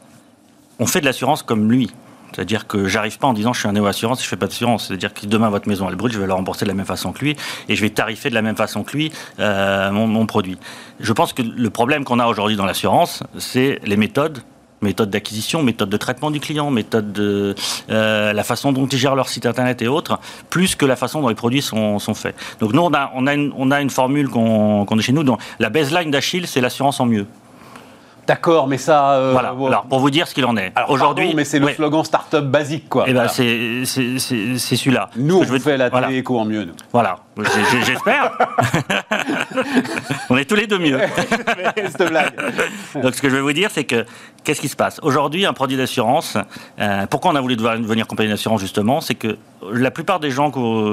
on fait de l'assurance comme lui. C'est-à-dire que j'arrive pas en disant je suis un néo-assurance je fais pas d'assurance. C'est-à-dire que demain votre maison elle brûle, je vais la rembourser de la même façon que lui et je vais tarifer de la même façon que lui euh, mon, produit. Je pense que le problème qu'on a aujourd'hui dans l'assurance, c'est les méthodes méthode d'acquisition, méthode de traitement du client, méthode de euh, la façon dont ils gèrent leur site internet et autres, plus que la façon dont les produits sont, faits. Donc nous, on a, une, formule qu'on a chez nous. dont la baseline d'Achille, c'est l'assurance en mieux. D'accord, mais ça. Euh, voilà. Alors, pour vous dire ce qu'il en est. Aujourd'hui. Mais c'est le slogan start-up basique, quoi. Eh ben, c'est celui-là. Nous, on je fait la télé éco en mieux, nous. Voilà. J'espère. on est tous les deux mieux. blague. Donc, ce que je veux vous dire, c'est que qu'est-ce qui se passe? Aujourd'hui, un produit d'assurance, euh, pourquoi on a voulu devenir compagnie d'assurance, justement? C'est que la plupart des gens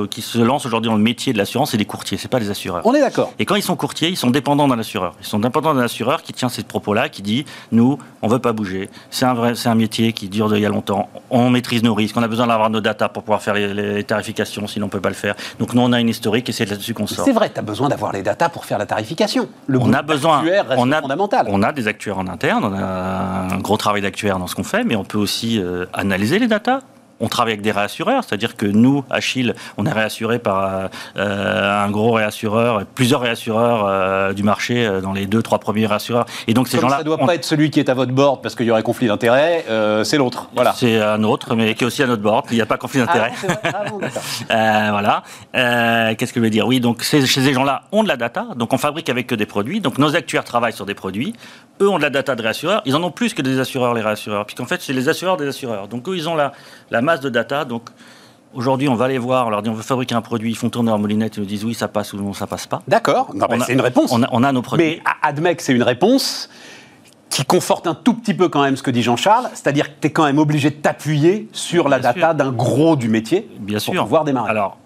qui se lancent aujourd'hui dans le métier de l'assurance, c'est des courtiers, c'est pas des assureurs. On est d'accord. Et quand ils sont courtiers, ils sont dépendants d'un assureur. Ils sont dépendants d'un assureur qui tient ces propos-là, qui dit nous, on veut pas bouger. C'est un vrai, c'est un métier qui dure il y a longtemps. On maîtrise nos risques. On a besoin d'avoir nos datas pour pouvoir faire les, tarifications, sinon on peut pas le faire. Donc nous, on a une historique et c'est là-dessus qu'on sort. C'est vrai, tu as besoin d'avoir les datas pour faire la tarification. Le on a besoin. on a, fondamental. On a des actuaires en interne. On a un gros travail d'actuaire dans ce qu'on fait, mais on peut aussi euh, analyser les datas on travaille avec des réassureurs, c'est-à-dire que nous, Achille, on est réassuré par euh, un gros réassureur, plusieurs réassureurs euh, du marché euh, dans les deux, trois premiers réassureurs. Et donc ces gens-là, ça ne doit pas être celui qui est à votre board parce qu'il y aurait conflit d'intérêt, c'est l'autre. Voilà. C'est un autre, mais qui est aussi à notre board. Il n'y a pas conflit d'intérêt. Ah, voilà. Qu'est-ce que je veux dire? Oui, donc ces, ces gens-là ont de la data, donc on fabrique avec eux des produits. Donc nos actuaires travaillent sur des produits. Eux ont de la data de réassureurs. Ils en ont plus que des assureurs, les réassureurs, puisqu'en fait c'est les assureurs des assureurs. Donc eux, ils ont la, la masse de data. Donc aujourd'hui, on va les voir, on leur dit on veut fabriquer un produit, ils font tourner leur moulinette, ils nous disent oui, ça passe ou non, ça passe pas. D'accord, c'est une réponse. On a, on a, nos produits. Mais admec, c'est une réponse qui conforte un tout petit peu quand même ce que dit Jean-Charles, c'est-à-dire que tu es quand même obligé de t'appuyer sur la data d'un gros du métier Bien pour sûr. pouvoir démarrer. Alors,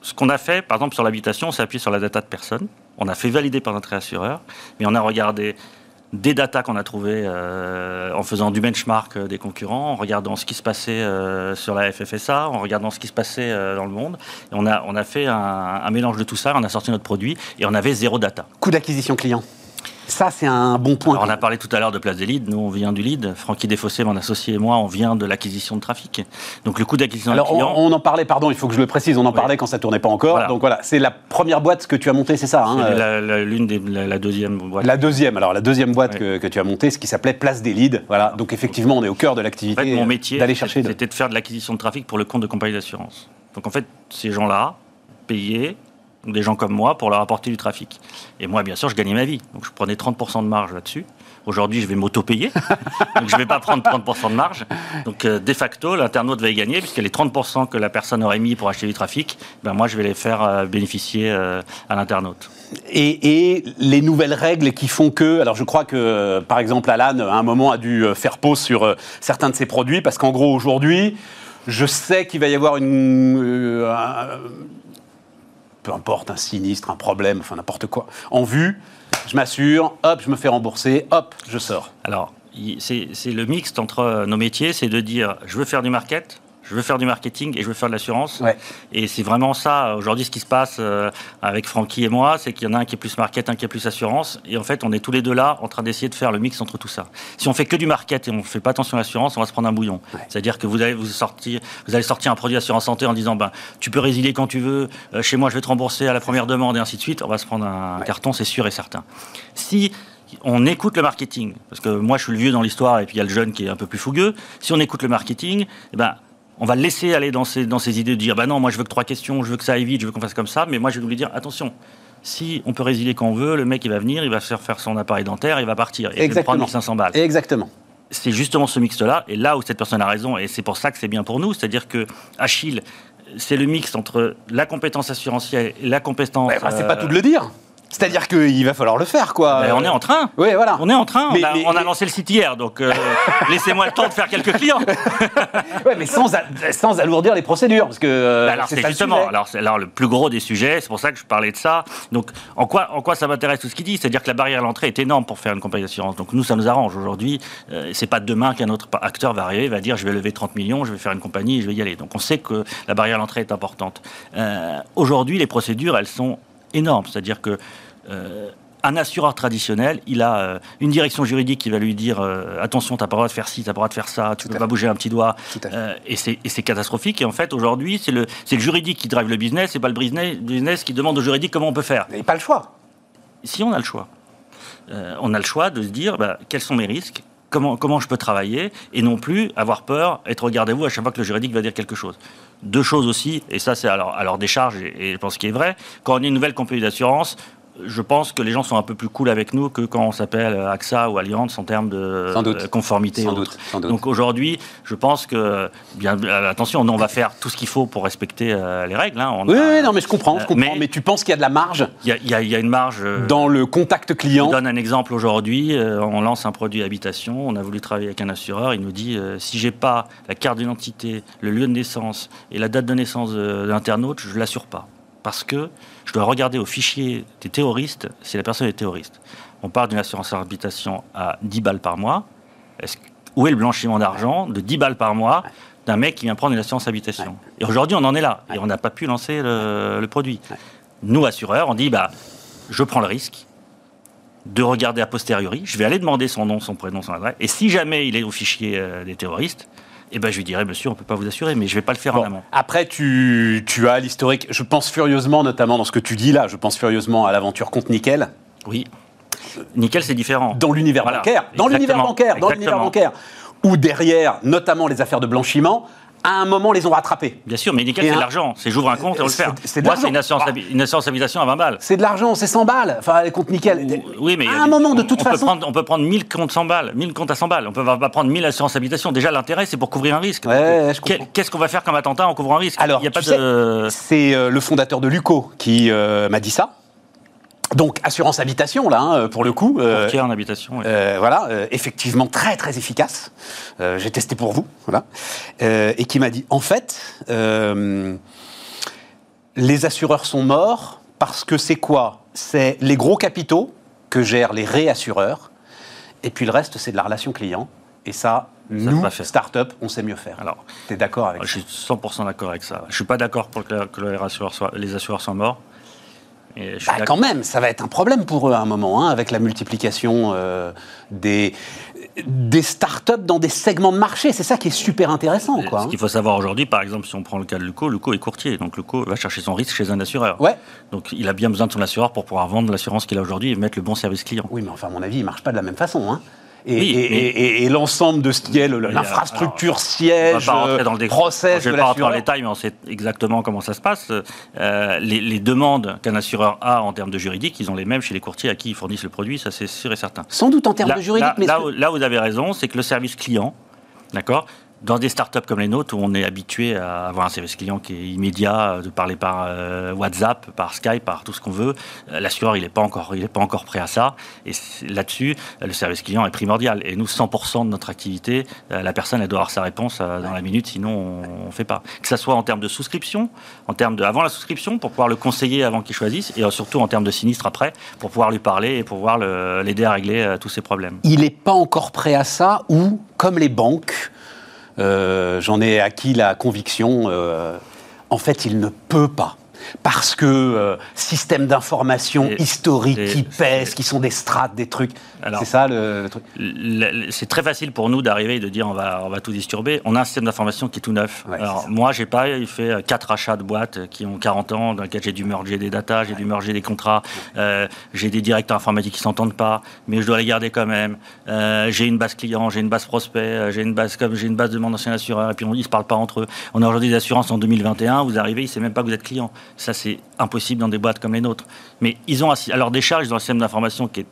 ce qu'on a fait, par exemple, sur l'habitation, on s'est appuyé sur la data de personne. On a fait valider par notre réassureur, mais on a regardé des datas qu'on a trouvées euh, en faisant du benchmark euh, des concurrents, en regardant ce qui se passait euh, sur la FFSA, en regardant ce qui se passait dans le monde. On, a, on a fait un, mélange de tout ça, on a sorti notre produit et on avait zéro data. Coût d'acquisition client Ça, c'est un bon point. Alors, on a parlé tout à l'heure de place des leads. Nous, on vient du lead. Francky Desfossés, mon associé et moi, on vient de l'acquisition de trafic. Donc, le coût d'acquisition d'un client. On, on, en parlait, pardon, il faut que je le précise, on en parlait quand ça tournait pas encore. Voilà. Donc voilà, c'est la première boîte que tu as montée, c'est ça hein, L'une des. La, la, deuxième boîte. La deuxième, alors la deuxième boîte que, que, tu as montée, ce qui s'appelait Place des leads. Voilà. Donc effectivement, on est au cœur de l'activité. En fait, mon métier, d'aller chercher. C'était de faire de l'acquisition de trafic pour le compte de compagnie d'assurance. Donc en fait, ces gens-là, payés, des gens comme moi pour leur apporter du trafic. Et moi, bien sûr, je gagnais ma vie. Donc, je prenais 30% de marge là-dessus. Aujourd'hui, je vais m'auto-payer. donc, je ne vais pas prendre 30% de marge. Donc, euh, de facto, l'internaute va y gagner, puisque les 30% que la personne aurait mis pour acheter du trafic, ben, moi, je vais les faire euh, bénéficier euh, à l'internaute. Et, les nouvelles règles qui font que, alors je crois que par exemple Alan à un moment a dû faire pause sur certains de ses produits parce qu'en gros aujourd'hui, je sais qu'il va y avoir une, un, peu importe, un sinistre, un problème, enfin n'importe quoi, en vue, je m'assure, hop, je me fais rembourser, hop, je sors. Alors, c'est le mixte entre nos métiers, c'est de dire, je veux faire du market, je veux faire du marketing et je veux faire de l'assurance. Ouais. Et c'est vraiment ça, aujourd'hui, ce qui se passe euh, avec Francky et moi, c'est qu'il y en a un qui est plus market, un qui est plus assurance. Et en fait, on est tous les deux là en train d'essayer de faire le mix entre tout ça. Si on fait que du market et on ne fait pas attention à l'assurance, on va se prendre un bouillon. Ouais. C'est-à-dire que vous allez, vous, sortir, vous allez sortir un produit assurance santé en disant ben, tu peux résilier quand tu veux, euh, chez moi je vais te rembourser à la première demande et ainsi de suite. On va se prendre un Ouais. carton, c'est sûr et certain. Si on écoute le marketing, parce que moi je suis le vieux dans l'histoire et puis il y a le jeune qui est un peu plus fougueux, si on écoute le marketing, eh ben, on va le laisser aller dans ses, dans ses idées de dire bah non, moi je veux que trois questions, je veux que ça aille vite, je veux qu'on fasse comme ça, mais moi je vais lui dire attention. Si on peut résilier quand on veut, le mec il va venir, il va faire faire son appareil dentaire, il va partir et il prendre 1500 balles. Exactement. C'est justement ce mixte-là, et là où cette personne a raison, et c'est pour ça que c'est bien pour nous, c'est-à-dire que Achille, c'est le mix entre la compétence assurantielle et la compétence. Ouais, enfin, c'est euh, pas tout de le dire. C'est-à-dire qu'il va falloir le faire, quoi. ben, on est en train. Oui, voilà. On est en train. Mais- on, a, mais- on a lancé le site hier, donc euh, laissez-moi le temps de faire quelques clients. Ouais, mais sans, a- sans alourdir les procédures, parce que euh, Bah alors c'est le justement, sujet. alors alors le plus gros des sujets, c'est pour ça que je parlais de ça. Donc en quoi, en quoi ça m'intéresse tout ce qu'il dit, c'est-à-dire que la barrière à l'entrée est énorme pour faire une compagnie d'assurance. Donc nous ça nous arrange aujourd'hui. Euh, c'est pas demain qu'un autre acteur va arriver, va dire je vais lever 30 millions, je vais faire une compagnie, et je vais y aller. Donc on sait que la barrière à l'entrée est importante. Euh, aujourd'hui les procédures elles sont énormes, c'est-à-dire que euh, un assureur traditionnel, il a euh, une direction juridique qui va lui dire euh, attention, t'as pas le droit de faire ci, t'as pas le droit de faire ça, tu Tout peux pas fait. bouger un petit doigt. Euh, et c'est catastrophique. Et en fait, aujourd'hui, c'est le, juridique qui drive le business, c'est pas le business, business qui demande au juridique comment on peut faire. Mais pas le choix. Si on a le choix, Euh, on a le choix de se dire bah, quels sont mes risques, comment, comment je peux travailler, et non plus avoir peur, être regardez-vous à chaque fois que le juridique va dire quelque chose. Deux choses aussi, et ça c'est alors, alors des charges, et, et je pense qu'il est vrai, quand on est une nouvelle compagnie d'assurance, je pense que les gens sont un peu plus cool avec nous que quand on s'appelle AXA ou Allianz en termes de Sans doute. euh, conformité. Sans doute, autres. sans doute. Donc aujourd'hui, je pense que, bien, euh, attention, nous on va faire tout ce qu'il faut pour respecter euh, les règles. hein. On Oui, a- oui, non, mais je comprends, je comprends. mais- Mais, tu penses qu'il y a de la marge Il y y a- il y a une marge. euh, dans le contact je client vous donne un exemple aujourd'hui. euh, on lance un produit habitation. On a voulu travailler avec un assureur. Il nous dit si j'ai pas la carte d'identité, le lieu de naissance et la date de naissance de, de l'internaute, je l'assure pas. Parce que je dois regarder au fichier des terroristes si la personne est terroriste. On parle d'une assurance habitation à 10 balles par mois. Où est le blanchiment d'argent de 10 balles par mois d'un mec qui vient prendre une assurance habitation? Et aujourd'hui, on en est là. Et on n'a pas pu lancer le, le produit. Nous, assureurs, on dit bah, je prends le risque de regarder a posteriori. Je vais aller demander son nom, son prénom, son adresse. Et si jamais il est au fichier euh, des terroristes, eh ben, je lui dirai, monsieur, on ne peut pas vous assurer, mais je ne vais pas le faire en amont. Après, tu, tu as l'historique. Je pense furieusement, notamment dans ce que tu dis là, je pense furieusement à l'aventure contre Nickel, Oui. Nickel, c'est différent. dans l'univers Voilà. bancaire. Dans l'univers bancaire, dans l'univers bancaire. Où derrière, notamment les affaires de blanchiment, à un moment, les ont rattrapés. Bien sûr, mais nickel, c'est un- de l'argent. C'est j'ouvre un compte et on le fait. c'est Moi, c'est une assurance, Ah. une assurance habitation à 20 balles. C'est de l'argent, c'est 100 balles. Enfin, les comptes Nickel. Oui, mais à un moment, de toute on façon. Peut prendre, on peut prendre 1000 comptes 100 balles, 1000 comptes à 100 balles. On peut pas prendre 1000 assurances habitation. Déjà, l'intérêt, c'est pour couvrir un risque. Ouais. Qu'est-ce qu'on va faire comme attentat? En couvrant un risque Alors, il n'y a pas de. C'est euh, le fondateur de Luco qui euh, m'a dit ça. Donc, assurance habitation, là, hein, pour le coup. euh, Courtier en habitation. oui. Euh, voilà, euh, effectivement très très efficace. Euh, J'ai testé pour vous, voilà. Et qui m'a dit, en fait, les assureurs sont morts parce que c'est quoi? C'est les gros capitaux que gèrent les réassureurs, et puis le reste, c'est de la relation client. Et ça, nous, start-up, on sait mieux faire. Alors, tu es d'accord avec Je ça? suis 100% d'accord avec ça. Je suis pas d'accord pour que, que les, assureurs soient, les assureurs soient morts. Bah, quand même, ça va être un problème pour eux à un moment, hein, avec la multiplication euh, des, des startups dans des segments de marché. C'est ça qui est super intéressant. Quoi, ce qu'il faut savoir aujourd'hui, par exemple, si on prend le cas de Luco, Luco est courtier. Donc Luco va chercher son risque chez un assureur. Ouais. Donc il a bien besoin de son assureur pour pouvoir vendre l'assurance qu'il a aujourd'hui et mettre le bon service client. Oui, mais enfin, à mon avis, il ne marche pas de la même façon. Hein. Et, l'ensemble de ce qui est l'infrastructure siège, pas dans le process. Je ne vais pas rentrer dans les détails, mais on sait exactement comment ça se passe. Euh, les, demandes qu'un assureur a en termes de juridique, ils ont les mêmes chez les courtiers à qui ils fournissent le produit, ça c'est sûr et certain. Sans doute en termes de juridique, mais là, là, vous avez raison, c'est que le service client, d'accord, dans des startups comme les nôtres, où on est habitué à avoir un service client qui est immédiat, euh, de parler par euh, WhatsApp, par Skype, par tout ce qu'on veut, euh, l'assureur, il n'est pas, encore, il pas encore prêt à ça. Et là-dessus, le service client est primordial. Et nous, 100% de notre activité, la personne, elle doit avoir sa réponse dans la minute, sinon on ne fait pas. Que ce soit en termes de souscription, en termes de avant la souscription, pour pouvoir le conseiller avant qu'il choisisse, et surtout en termes de sinistre après, pour pouvoir lui parler et pouvoir l'aider à régler tous ses problèmes. Il n'est pas encore prêt à ça, ou, comme les banques, j'en ai acquis la conviction, euh, en fait, il ne peut pas parce que euh, système d'information historique qui pèse, qui sont des strates, des trucs. C'est ça le, truc C'est très facile pour nous d'arriver et de dire on va, on va tout disturber. On a un système d'information qui est tout neuf. Alors moi, j'ai pas fait quatre achats de boîtes qui ont 40 ans, dans lesquels j'ai dû merger des datas, j'ai dû merger des contrats, euh, j'ai des directeurs informatiques qui s'entendent pas, mais je dois les garder quand même. Euh, j'ai une base client, j'ai une base prospect, j'ai une base comme j'ai une base de mon ancien assureur, et puis on, ils se parlent pas entre eux. On a aujourd'hui des assurances en 2021, vous arrivez, il sait même pas que vous êtes client. Ça, c'est impossible dans des boîtes comme les nôtres. Mais ils ont, à leur décharge, ils ont un système d'information qui est,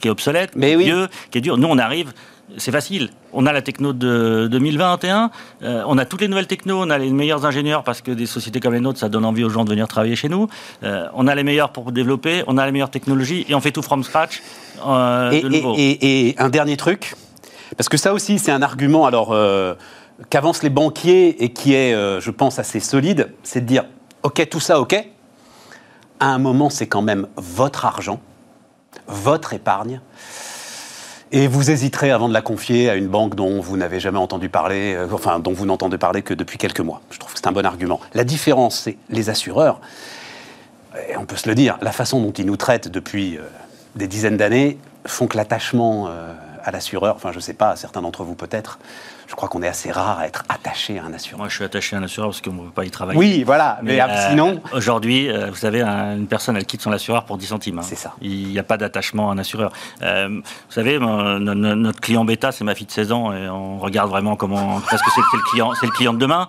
qui est obsolète, qui est vieux, qui est dur. Nous, on arrive, c'est facile. On a la techno de 2021, euh, on a toutes les nouvelles technos, on a les meilleurs ingénieurs parce que des sociétés comme les nôtres, ça donne envie aux gens de venir travailler chez nous. Euh, on a les meilleurs pour développer, on a les meilleures technologies et on fait tout from scratch. Euh, et, et, un dernier truc, parce que ça aussi, c'est un argument alors qu'avancent les banquiers et qui est, je pense, assez solide, c'est de dire ok, tout ça, ok. À un moment, c'est quand même votre argent, votre épargne. Et vous hésiterez avant de la confier à une banque dont vous n'avez jamais entendu parler, euh, enfin, dont vous n'entendez parler que depuis quelques mois. Je trouve que c'est un bon argument. La différence, c'est les assureurs, et on peut se le dire, la façon dont ils nous traitent depuis euh, des dizaines d'années font que l'attachement euh, à l'assureur, enfin, je ne sais pas, certains d'entre vous peut-être, je crois qu'on est assez rare à être attaché à un assureur. Moi, je suis attaché à un assureur parce qu'on ne peut pas y travailler. Oui, voilà, mais, euh, sinon. Aujourd'hui, euh, vous savez, une personne, elle quitte son assureur pour 10 centimes. Hein. C'est ça. Il n'y a pas d'attachement à un assureur. Euh, vous savez, notre client bêta, c'est ma fille de 16 ans et on regarde vraiment comment. Parce que c'est le, client, le client de demain.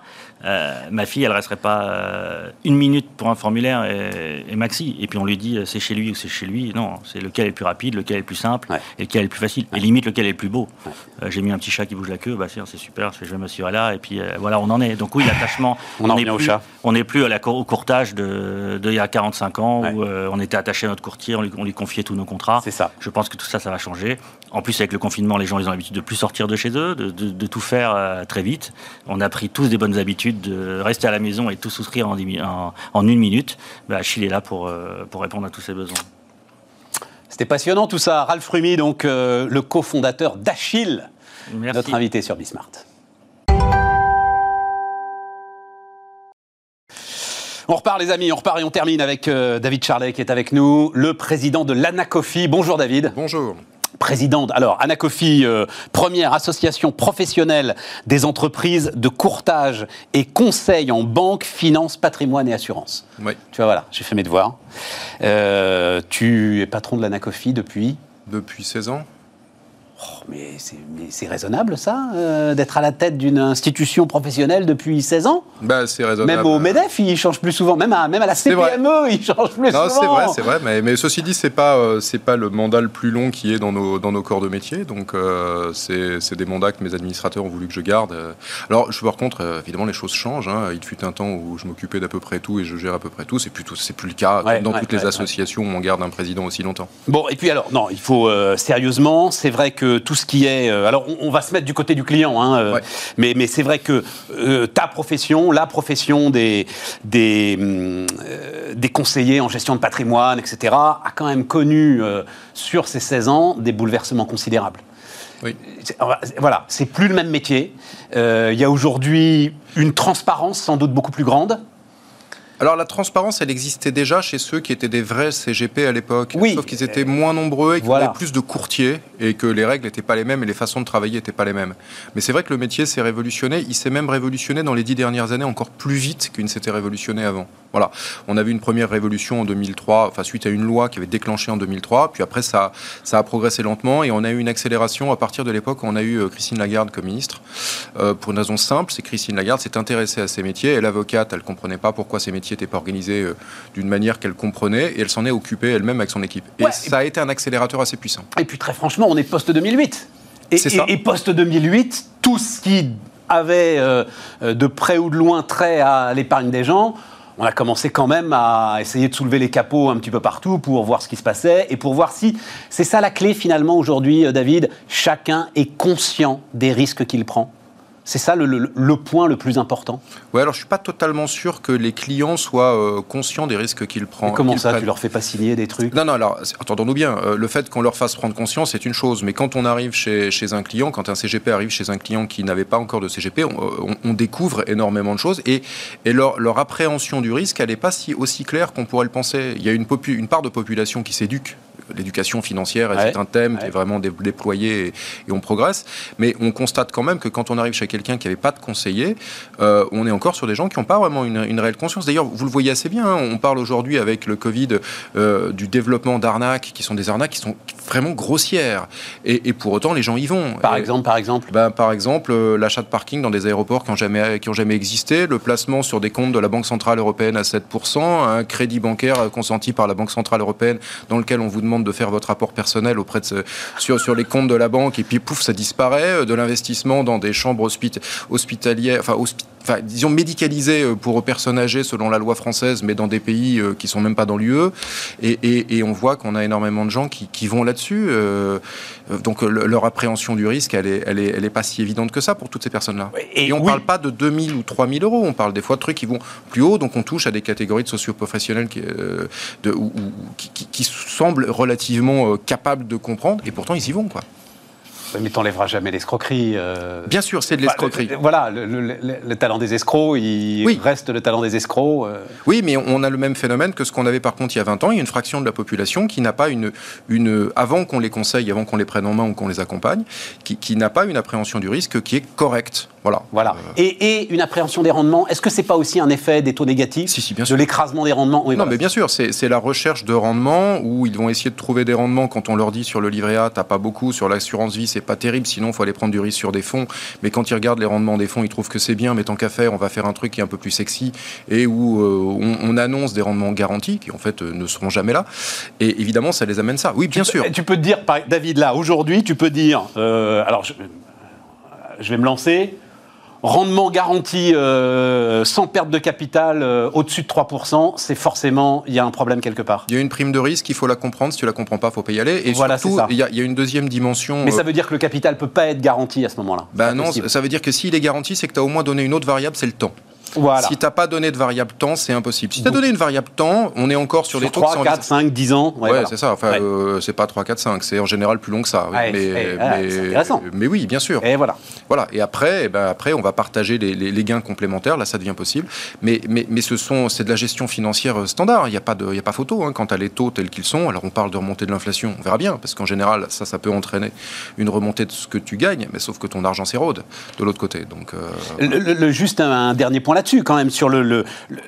ma fille, elle ne resterait pas une minute pour un formulaire et, maxi. Et puis on lui dit c'est chez lui ou c'est chez lui. Non, c'est lequel est le plus rapide, lequel est le plus simple, et lequel est le plus facile. Et limite, lequel est le plus beau. J'ai mis un petit chat qui bouge la queue, bah, c'est super, je vais m'assurer là, et puis euh, voilà, on en est. Donc oui, l'attachement, on n'est plus, on n'est plus à la, au courtage de, il y a 45 ans où euh, on était attaché à notre courtier, on lui, confiait tous nos contrats. C'est ça. Je pense que tout ça, ça va changer. En plus, avec le confinement, les gens, ils ont l'habitude de plus sortir de chez eux, de, tout faire euh, très vite. On a pris tous des bonnes habitudes de rester à la maison et tout souscrire en, en, une minute. Bah, Achille est là pour, pour répondre à tous ces besoins. C'était passionnant tout ça. Ralph Rumi, donc le cofondateur d'Achille, notre invité sur Bismart. On repart les amis, on repart et on termine avec euh, David Charlet qui est avec nous, le président de l'Anacofi. Bonjour David. Bonjour présidente. Alors, Anacofi, euh, première association professionnelle des entreprises de courtage et conseil en banque, finance, patrimoine et assurance. Oui. Tu vois, voilà, j'ai fait mes devoirs. Euh, tu es patron de l'Anacofi depuis? Depuis 16 ans. Oh, mais c'est raisonnable, ça, euh, d'être à la tête d'une institution professionnelle depuis 16 ans? Bah, C'est raisonnable. Même au MEDEF, il change plus souvent. Même à, même à la CPME, il change plus non, souvent. C'est vrai, c'est vrai. Mais, mais, ceci dit, ce n'est pas, euh, pas le mandat le plus long qui est dans nos, dans nos corps de métier. Donc, euh, c'est des mandats que mes administrateurs ont voulu que je garde. Alors, je, par contre, évidemment, les choses changent. Hein. Il fut un temps où je m'occupais d'à peu près tout et je gère à peu près tout. C'est plus, plus le cas. dans toutes les associations, on garde un président aussi longtemps. Bon, et puis alors, non, il faut sérieusement, c'est vrai que tout ce qui est. Euh, alors, on, va se mettre du côté du client, hein, euh, mais, mais c'est vrai que euh, ta profession, la profession des, des, des conseillers en gestion de patrimoine, etc., a quand même connu sur ces 16 ans des bouleversements considérables. Oui. Voilà, c'est plus le même métier. Il y a aujourd'hui une transparence sans doute beaucoup plus grande. Alors la transparence, elle existait déjà chez ceux qui étaient des vrais CGP à l'époque. Oui. Sauf qu'ils étaient moins nombreux et qu'il y Voilà. avait plus de courtiers et que les règles n'étaient pas les mêmes et les façons de travailler n'étaient pas les mêmes. Mais c'est vrai que le métier s'est révolutionné. Il s'est même révolutionné dans les dix dernières années encore plus vite qu'il ne s'était révolutionné avant. Voilà. On a vu une première révolution en 2003, enfin suite à une loi qui avait déclenché en 2003. Puis après, ça, ça a progressé lentement et on a eu une accélération à partir de l'époque où on a eu euh, Christine Lagarde comme ministre. Euh, pour une raison simple, c'est Christine Lagarde s'est intéressée à ces métiers. Elle, avocate, elle comprenait pas pourquoi ces métiers n'étaient pas organisés euh, d'une manière qu'elle comprenait et elle s'en est occupée elle-même avec son équipe. Et ça a été un accélérateur assez puissant. Et puis très franchement, on est post-2008. Et, C'est ça. et- et post-2008, tout ce qui avait euh, euh, de près ou de loin trait à l'épargne des gens, on a commencé quand même à essayer de soulever les capots un petit peu partout pour voir ce qui se passait et pour voir si c'est ça la clé finalement aujourd'hui, David. Chacun est conscient des risques qu'il prend. C'est ça le, le- le point le plus important? Ouais, alors je suis pas totalement sûr que les clients soient euh, conscients des risques qu'ils prennent. Comment ça, prennent. tu leur fais pas signer des trucs? Non, non, alors, entendons-nous bien, euh, le fait qu'on leur fasse prendre conscience, c'est une chose, mais quand on arrive chez, chez un client, quand un CGP arrive chez un client qui n'avait pas encore de CGP, on, on- on découvre énormément de choses, et, et leur, leur appréhension du risque, elle n'est pas si, aussi claire qu'on pourrait le penser. Il y a une part de population qui s'éduque. L'éducation financière, Ouais, c'est un thème qui est vraiment dé- déployé et, et on progresse. Mais on constate quand même que quand on arrive chez quelqu'un qui n'avait pas de conseiller, euh, on est encore sur des gens qui n'ont pas vraiment une, une réelle conscience. D'ailleurs, vous le voyez assez bien, hein, on parle aujourd'hui avec le Covid euh, du développement d'arnaques, qui sont des arnaques qui sont vraiment grossières. Et, et pour autant, les gens y vont. Par Et- exemple, par exemple. ben, par exemple, euh, l'achat de parking dans des aéroports qui n'ont jamais, qui ont jamais existé, le placement sur des comptes de la Banque Centrale Européenne à 7%, un crédit bancaire consenti par la Banque Centrale Européenne dans lequel on vous demande de faire votre rapport personnel auprès de ce- sur, les comptes de la banque et puis pouf, ça disparaît, euh, de l'investissement dans des chambres hospit- hospitalières, enfin, hospi- enfin, disons médicalisées euh, pour personnes âgées selon la loi française, mais dans des pays euh, qui sont même pas dans l'UE. Et, et- et on voit qu'on a énormément de gens qui, qui vont là-dessus. euh, donc le- leur appréhension du risque, elle est, elle, est, elle est pas si évidente que ça pour toutes ces personnes-là. Et Et, on oui. parle pas de 2000 ou 3000 euros, on parle des fois de trucs qui vont plus haut, donc on touche à des catégories de socioprofessionnels qui, euh, de, ou- ou- qui, qui- qui semblent relativement capables de comprendre, et pourtant ils y vont. quoi. Mais t'enlèveras jamais l'escroquerie. euh. Bien sûr, c'est de Bah, l'escroquerie. le- Voilà, le, le- le- le talent des escrocs, il Oui. reste le talent des escrocs. euh. Oui, mais on a le même phénomène que ce qu'on avait par contre il y a 20 ans. Il y a une fraction de la population qui n'a pas une, une avant qu'on les conseille, avant qu'on les prenne en main ou qu'on les accompagne, qui, qui n'a pas une appréhension du risque qui est correcte. Voilà. Voilà. Euh, Et, et une appréhension des rendements, est-ce que c'est pas aussi un effet des taux négatifs Si, si, bien De sûr. l'écrasement des rendements? Oui, non, voilà. mais bien sûr, c'est la recherche de rendement où ils vont essayer de trouver des rendements quand on leur dit sur le livret A, t'as pas beaucoup, sur l'assurance vie, c'est pas terrible, sinon il faut aller prendre du risque sur des fonds. Mais quand ils regardent les rendements des fonds, ils trouvent que c'est bien, mais tant qu'à faire, on va faire un truc qui est un peu plus sexy et où euh, on, on annonce des rendements garantis qui en fait euh, ne seront jamais là. Et évidemment, ça les amène ça. Oui, bien sûr. Tu peux te dire, David, là, aujourd'hui, tu peux dire, euh, alors je, je vais me lancer, rendement garanti euh, sans perte de capital euh, au-dessus de 3%, c'est forcément, il y a un problème quelque part. Il y a une prime de risque, il faut la comprendre. Si tu la comprends pas, faut pas y aller. Et Voilà, surtout, il y, a, il y a une deuxième dimension. Mais euh, ça veut dire que le capital peut pas être garanti à ce moment-là. pas non, possible. ça veut dire que s'il est garanti, c'est que tu as au moins donné une autre variable, c'est le temps. Voilà. Si t'as pas donné de variable temps, c'est impossible. Si tu as donné une variable temps, on est encore sur, Sur des trucs 3, 4, 5, 10 ans. Ouais, voilà. c'est ça. Enfin, Ouais. euh, c'est pas 3, 4, 5. C'est en général plus long que ça. oui. Ouais, mais, intéressant. mais oui, bien sûr. Et voilà. Voilà. Et après, eh ben, après, on va partager les, les- les gains complémentaires. Là, ça devient possible. Mais, mais, mais ce sont, c'est de la gestion financière euh, standard. Il n'y a pas de, il y a pas photo. Hein, quand tu as les taux tels qu'ils sont, alors on parle de remontée de l'inflation. On verra bien, parce qu'en général, ça, ça peut entraîner une remontée de ce que tu gagnes, mais sauf que ton argent s'érode de l'autre côté. Donc, euh, Le- le- le- juste un, un dernier point là-dessus, quand même, sur le. le- le-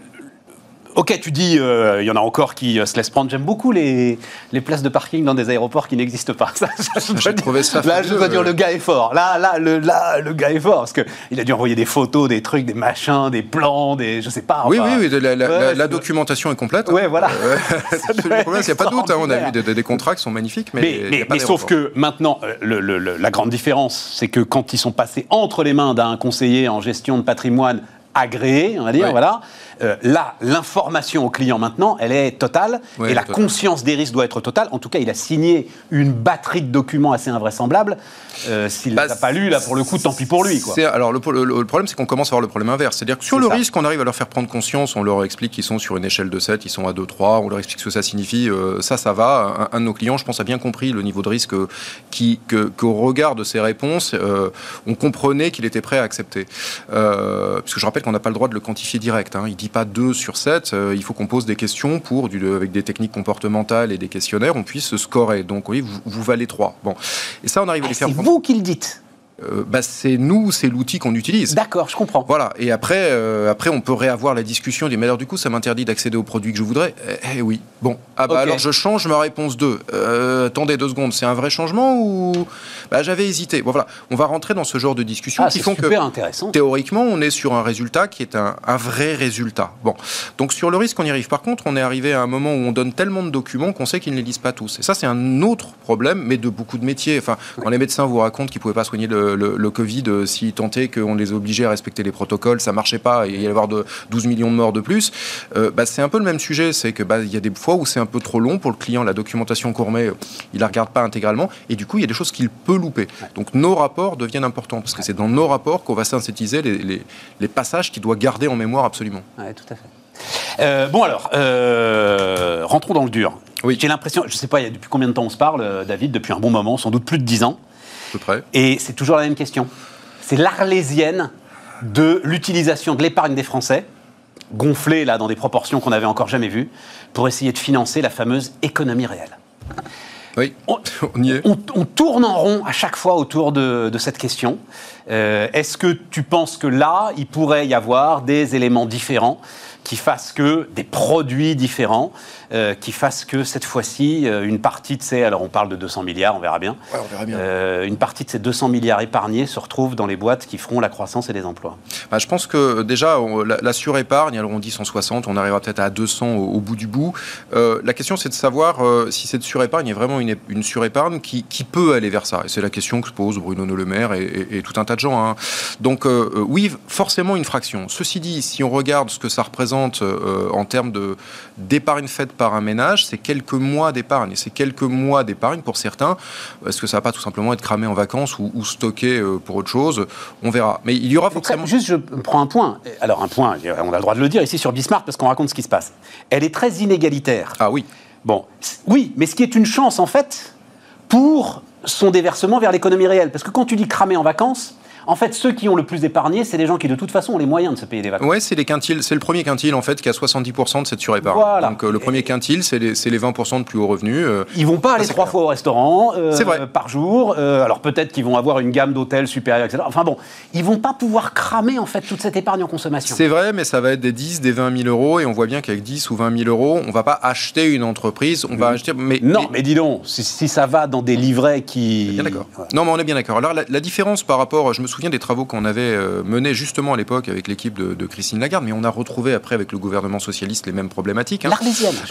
Ok, tu dis, euh, il y en a encore qui euh, se laissent prendre. J'aime beaucoup les, les places de parking dans des aéroports qui n'existent pas. Ça, je dois dire- ça là, je dois dire, le gars est fort. Là, là, le, là, le gars est fort. Parce qu'il a dû envoyer des photos, des trucs, des machins, des plans, des. Je sais pas. oui, enfin, oui, oui, la, la- ouais, la- ça la doit- documentation est complète. Ouais, voilà. Euh, il n'y a pas de doute. hein, on a vu des, des contrats qui sont magnifiques, mais, Mais, mais- sauf que maintenant, le- le- le- la grande différence, c'est que quand ils sont passés entre les mains d'un conseiller en gestion de patrimoine agréé, on va dire, Ouais. voilà, euh, là, l'information au client maintenant, elle est totale, Ouais, et la conscience des risques doit être totale. En tout cas, il a signé une batterie de documents assez invraisemblables. Euh, S'il ne Bah, les a pas lus, là, pour le coup, tant pis pour lui. Quoi. Alors le, le- le problème, c'est qu'on commence à avoir le problème inverse. C'est-à-dire que sur le ça. risque, on arrive à leur faire prendre conscience, on leur explique qu'ils sont sur une échelle de 7, ils sont à 2, 3, on leur explique ce que ça signifie, euh, ça, ça va. Un, un de nos clients, je pense, a bien compris le niveau de risque qui, que- qu'au regard de ses réponses, on comprenait qu'il était prêt à accepter. Parce que je rappelle qu'on n'a pas le droit de le quantifier direct. Hein. Il ne pas 2 sur 7. Euh, il faut qu'on pose des questions pour, du, avec des techniques comportementales et des questionnaires, on puisse scorer. Donc oui, vous, vous valez 3. Bon. Et ça, on arrive à Ah, les faire c'est vous qui le dites. Euh, bah, c'est nous, c'est l'outil qu'on utilise. D'accord, je comprends. Voilà, et après, euh, après, on peut réavoir la discussion mais alors du coup, ça m'interdit d'accéder aux produits que je voudrais. Eh, eh oui, bon, ah bah alors je change ma réponse 2. Euh, attendez deux secondes, c'est un vrai changement ou? Bah, j'avais hésité. Bon voilà, on va rentrer dans ce genre de discussion Ah, qui font que super intéressant. théoriquement, on est sur un résultat qui est un, un vrai résultat. Bon, donc sur le risque, on y arrive. Par contre, on est arrivé à un moment où on donne tellement de documents qu'on sait qu'ils ne les lisent pas tous. Et ça, c'est un autre problème, mais de beaucoup de métiers. Enfin, quand les médecins vous racontent qu'ils ne pouvaient pas soigner le, le- le Covid euh, s'ils tentaient qu'on les obligeait à respecter les protocoles, ça marchait pas et il y allait avoir de 12 millions de morts de plus. euh, bah, c'est un peu le même sujet. C'est que bah, il y a des fois où c'est un peu trop long pour le client. La documentation qu'on remet, il la regarde pas intégralement et du coup, il y a des choses qu'il peut louper. Donc nos rapports deviennent importants parce que c'est dans nos rapports qu'on va synthétiser les, les- les passages qu'il doit garder en mémoire absolument. Ouais, tout à fait. Euh, bon alors, euh, rentrons dans le dur. Oui. J'ai l'impression, je ne sais pas il y a depuis combien de temps on se parle, David, depuis un bon moment, sans doute plus de 10 ans, peu près. et c'est toujours la même question. C'est l'arlésienne de l'utilisation de l'épargne des Français, gonflée là dans des proportions qu'on n'avait encore jamais vues, pour essayer de financer la fameuse économie réelle. Oui, On- on y est. On, on tourne en rond à chaque fois autour de, de cette question. Euh, Est-ce que tu penses que là, il pourrait y avoir des éléments différents qui fassent que des produits différents, euh, qui fassent que cette fois-ci, euh, une partie de ces, alors on parle de 200 milliards, on verra bien, Ouais, on verra bien. Euh, une partie de ces 200 milliards épargnés se retrouve dans les boîtes qui feront la croissance et les emplois? Bah, je pense que déjà, on- la, la surépargne, alors on dit 160, on arrivera peut-être à 200 au, au bout du bout. Euh, la question, c'est de savoir si cette surépargne est vraiment une, une surépargne qui, qui peut aller vers ça. Et c'est la question que se pose Bruno Le Maire et, et- et tout un tas de gens. hein. Donc euh, euh, oui, forcément une fraction. Ceci dit, si on regarde ce que ça représente euh, en termes de d'épargne faite par un ménage, c'est quelques mois d'épargne. Et c'est quelques mois d'épargne pour certains. Est-ce que ça va pas tout simplement être cramé en vacances ou, ou stocké pour autre chose? On verra. Mais il y aura forcément... juste, je prends un point. Alors un point, on a le droit de le dire ici sur Bismarck parce qu'on raconte ce qui se passe. Elle est très inégalitaire. Ah oui. Bon, oui, mais ce qui est une chance en fait pour son déversement vers l'économie réelle. Parce que quand tu dis cramer en vacances, en fait, ceux qui ont le plus épargné, c'est des gens qui de toute façon ont les moyens de se payer des vacances. Ouais, c'est les quintiles, c'est le premier quintile en fait qui a 70% de cette surépargne. Voilà. Donc euh, le premier quintile, c'est les, c'est les 20% de plus haut revenu. euh, Ils vont pas aller trois clair. fois au restaurant euh, C'est vrai. par jour. Euh, alors peut-être qu'ils vont avoir une gamme d'hôtels supérieure, etc. Enfin bon, ils vont pas pouvoir cramer en fait toute cette épargne en consommation. c'est vrai, mais ça va être des 10, des 20 000 euros, et on voit bien qu'avec 10 ou 20 000 euros, on va pas acheter une entreprise, on va acheter. Mais, Non, mais- mais dis donc, si, si ça va dans des livrets qui. Bien d'accord. Ouais. Non, mais on est bien d'accord. Alors la, la différence par rapport, je me souviens des travaux qu'on avait euh, menés justement à l'époque avec l'équipe de, de Christine Lagarde, mais on a retrouvé après avec le gouvernement socialiste les mêmes problématiques. hein.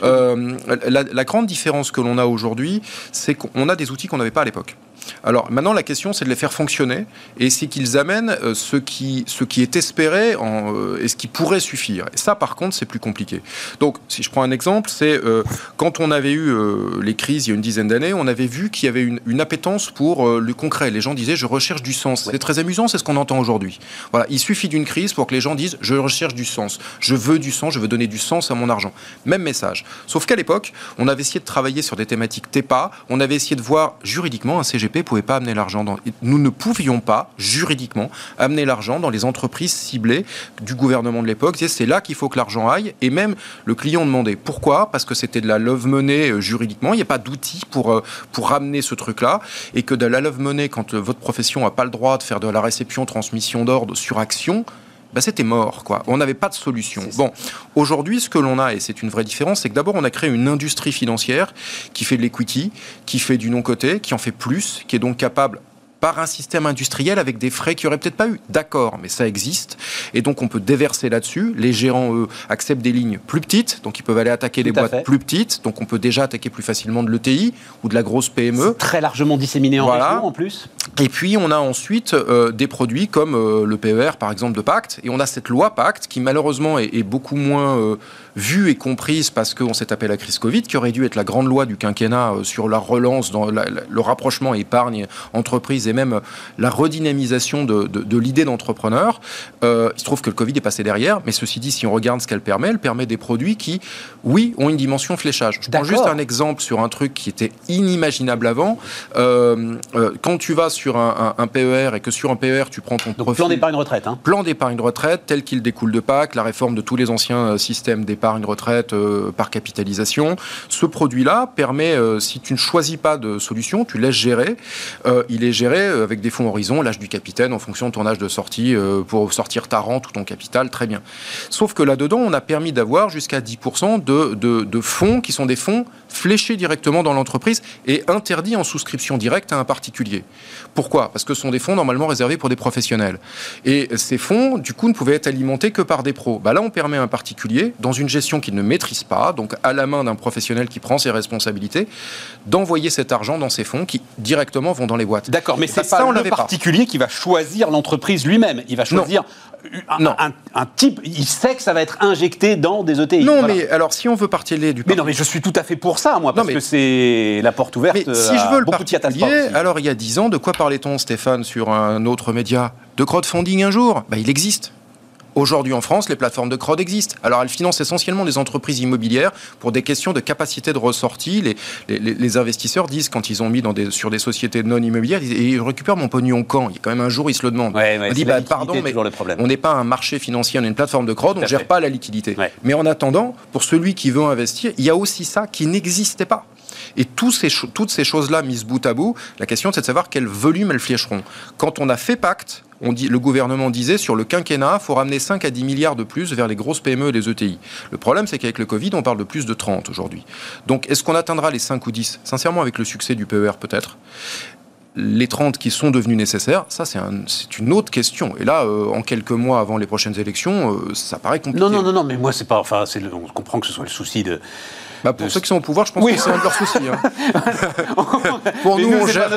Euh, la, la grande différence que l'on a aujourd'hui, c'est qu'on a des outils qu'on n'avait pas à l'époque. Alors maintenant, la question, c'est de les faire fonctionner et c'est qu'ils amènent euh, ce, qui, ce qui est espéré en, euh, et ce qui pourrait suffire. Et ça, par contre, c'est plus compliqué. Donc, si je prends un exemple, c'est euh, quand on avait eu euh, les crises il y a une dizaine d'années, on avait vu qu'il y avait une, une appétence pour euh, le concret. Les gens disaient, je recherche du sens. C'est très amusant, c'est ce qu'on entend aujourd'hui. Voilà, il suffit d'une crise pour que les gens disent, je recherche du sens. Je veux du sens, je veux donner du sens à mon argent. Même message. Sauf qu'à l'époque, on avait essayé de travailler sur des thématiques TEPA, on avait essayé de voir juridiquement un CGP pas amener l'argent dans nous ne pouvions pas juridiquement amener l'argent dans les entreprises ciblées du gouvernement de l'époque, c'est là qu'il faut que l'argent aille. Et même le client demandait pourquoi? Parce que c'était de la love money euh, juridiquement, il n'y a pas d'outils pour euh, pour ramener ce truc-là. Et que de la love money quand euh, votre profession n'a pas le droit de faire de la réception transmission d'ordre sur action bah, c'était mort, quoi. On n'avait pas de solution. Bon, aujourd'hui, ce que l'on a, et c'est une vraie différence, c'est que d'abord, on a créé une industrie financière qui fait de l'equity, qui fait du non-coté, qui en fait plus, qui est donc capable par un système industriel avec des frais qu'il n'y aurait peut-être pas eu. D'accord, mais ça existe. Et donc, on peut déverser là-dessus. Les gérants, eux, acceptent des lignes plus petites, donc ils peuvent aller attaquer Tout des à boîtes fait. plus petites. Donc, on peut déjà attaquer plus facilement de l'ETI ou de la grosse PME. Très largement disséminé en Voilà. région en plus. Et puis, on a ensuite euh, des produits comme euh, le PER, par exemple, de Pacte. Et on a cette loi Pacte qui, malheureusement, est, est beaucoup moins euh, vue et comprise parce qu'on s'est tapé la crise Covid, qui aurait dû être la grande loi du quinquennat euh, sur la relance, dans la- la- le rapprochement épargne, entreprise et même euh, la redynamisation de, de- de l'idée d'entrepreneur. Euh, il se trouve que le Covid est passé derrière, mais ceci dit, si on regarde ce qu'elle permet, elle permet des produits qui, oui, ont une dimension fléchage. Je prends juste un exemple sur un truc qui était inimaginable avant. Euh, euh, quand tu vas sur un, PER et que sur un PER, tu prends ton Donc, plan d'épargne retraite. Hein. Plan d'épargne retraite tel qu'il découle de Pâques, la réforme de tous les anciens systèmes d'épargne retraite euh, par capitalisation. Ce produit-là permet, euh, si tu ne choisis pas de solution, tu laisses gérer. il est géré avec des fonds horizon, l'âge du capitaine en fonction de ton âge de sortie pour sortir ta rente ou ton capital, très bien. Sauf que là-dedans, on a permis d'avoir jusqu'à 10% de, de, de fonds qui sont des fonds fléchés directement dans l'entreprise et interdits en souscription directe à un particulier. Pourquoi? Parce que ce sont des fonds normalement réservés pour des professionnels. Et ces fonds, du coup, ne pouvaient être alimentés que par des pros. Bah là, on permet à un particulier, dans une gestion qu'il ne maîtrise pas, donc à la main d'un professionnel qui prend ses responsabilités, d'envoyer cet argent dans ces fonds qui directement vont dans les boîtes. D'accord, mais c'est pas ça, le particulier qui va choisir l'entreprise lui-même. Il va choisir un, Un, type, il sait que ça va être injecté dans des ETI. Non, mais alors si on veut partir du. Mais non, mais je suis tout à fait pour ça, moi, parce que c'est la porte ouverte. Mais si je veux le particulier, alors il y a 10 ans, de quoi parlait-on, Stéphane, sur un autre média? De crowdfunding un jour? Bah, Il existe. Aujourd'hui en France, les plateformes de crowd existent. Alors elles financent essentiellement des entreprises immobilières pour des questions de capacité de ressortie. Les, les, investisseurs disent quand ils ont mis dans des, sur des sociétés non immobilières, ils, ils, récupèrent mon pognon quand? Il y a quand même un jour, ils se le demandent. on dit bah, pardon, mais on n'est pas un marché financier, on est une plateforme de crowd, on ne gère pas la liquidité. Mais en attendant, pour celui qui veut investir, il y a aussi ça qui n'existait pas. Et toutes ces choses-là mises bout à bout, la question c'est de savoir quel volume elles flécheront. Quand on a fait pacte, on dit, le gouvernement disait sur le quinquennat, il faut ramener 5 à 10 milliards de plus vers les grosses PME et les ETI. Le problème, c'est qu'avec le Covid, on parle de plus de 30 aujourd'hui. Donc, est-ce qu'on atteindra les 5 ou 10 Sincèrement, avec le succès du PER, peut-être les 30 qui sont devenus nécessaires, ça c'est une autre question. Et là, euh, en quelques mois avant les prochaines élections, euh, ça paraît compliqué. Non, non, non, non, mais moi c'est pas. Enfin, on comprend que ce soit le souci de, bah, pour ceux qui sont au pouvoir, je pense que c'est un de leurs soucis. Hein. pour, nous, on gère,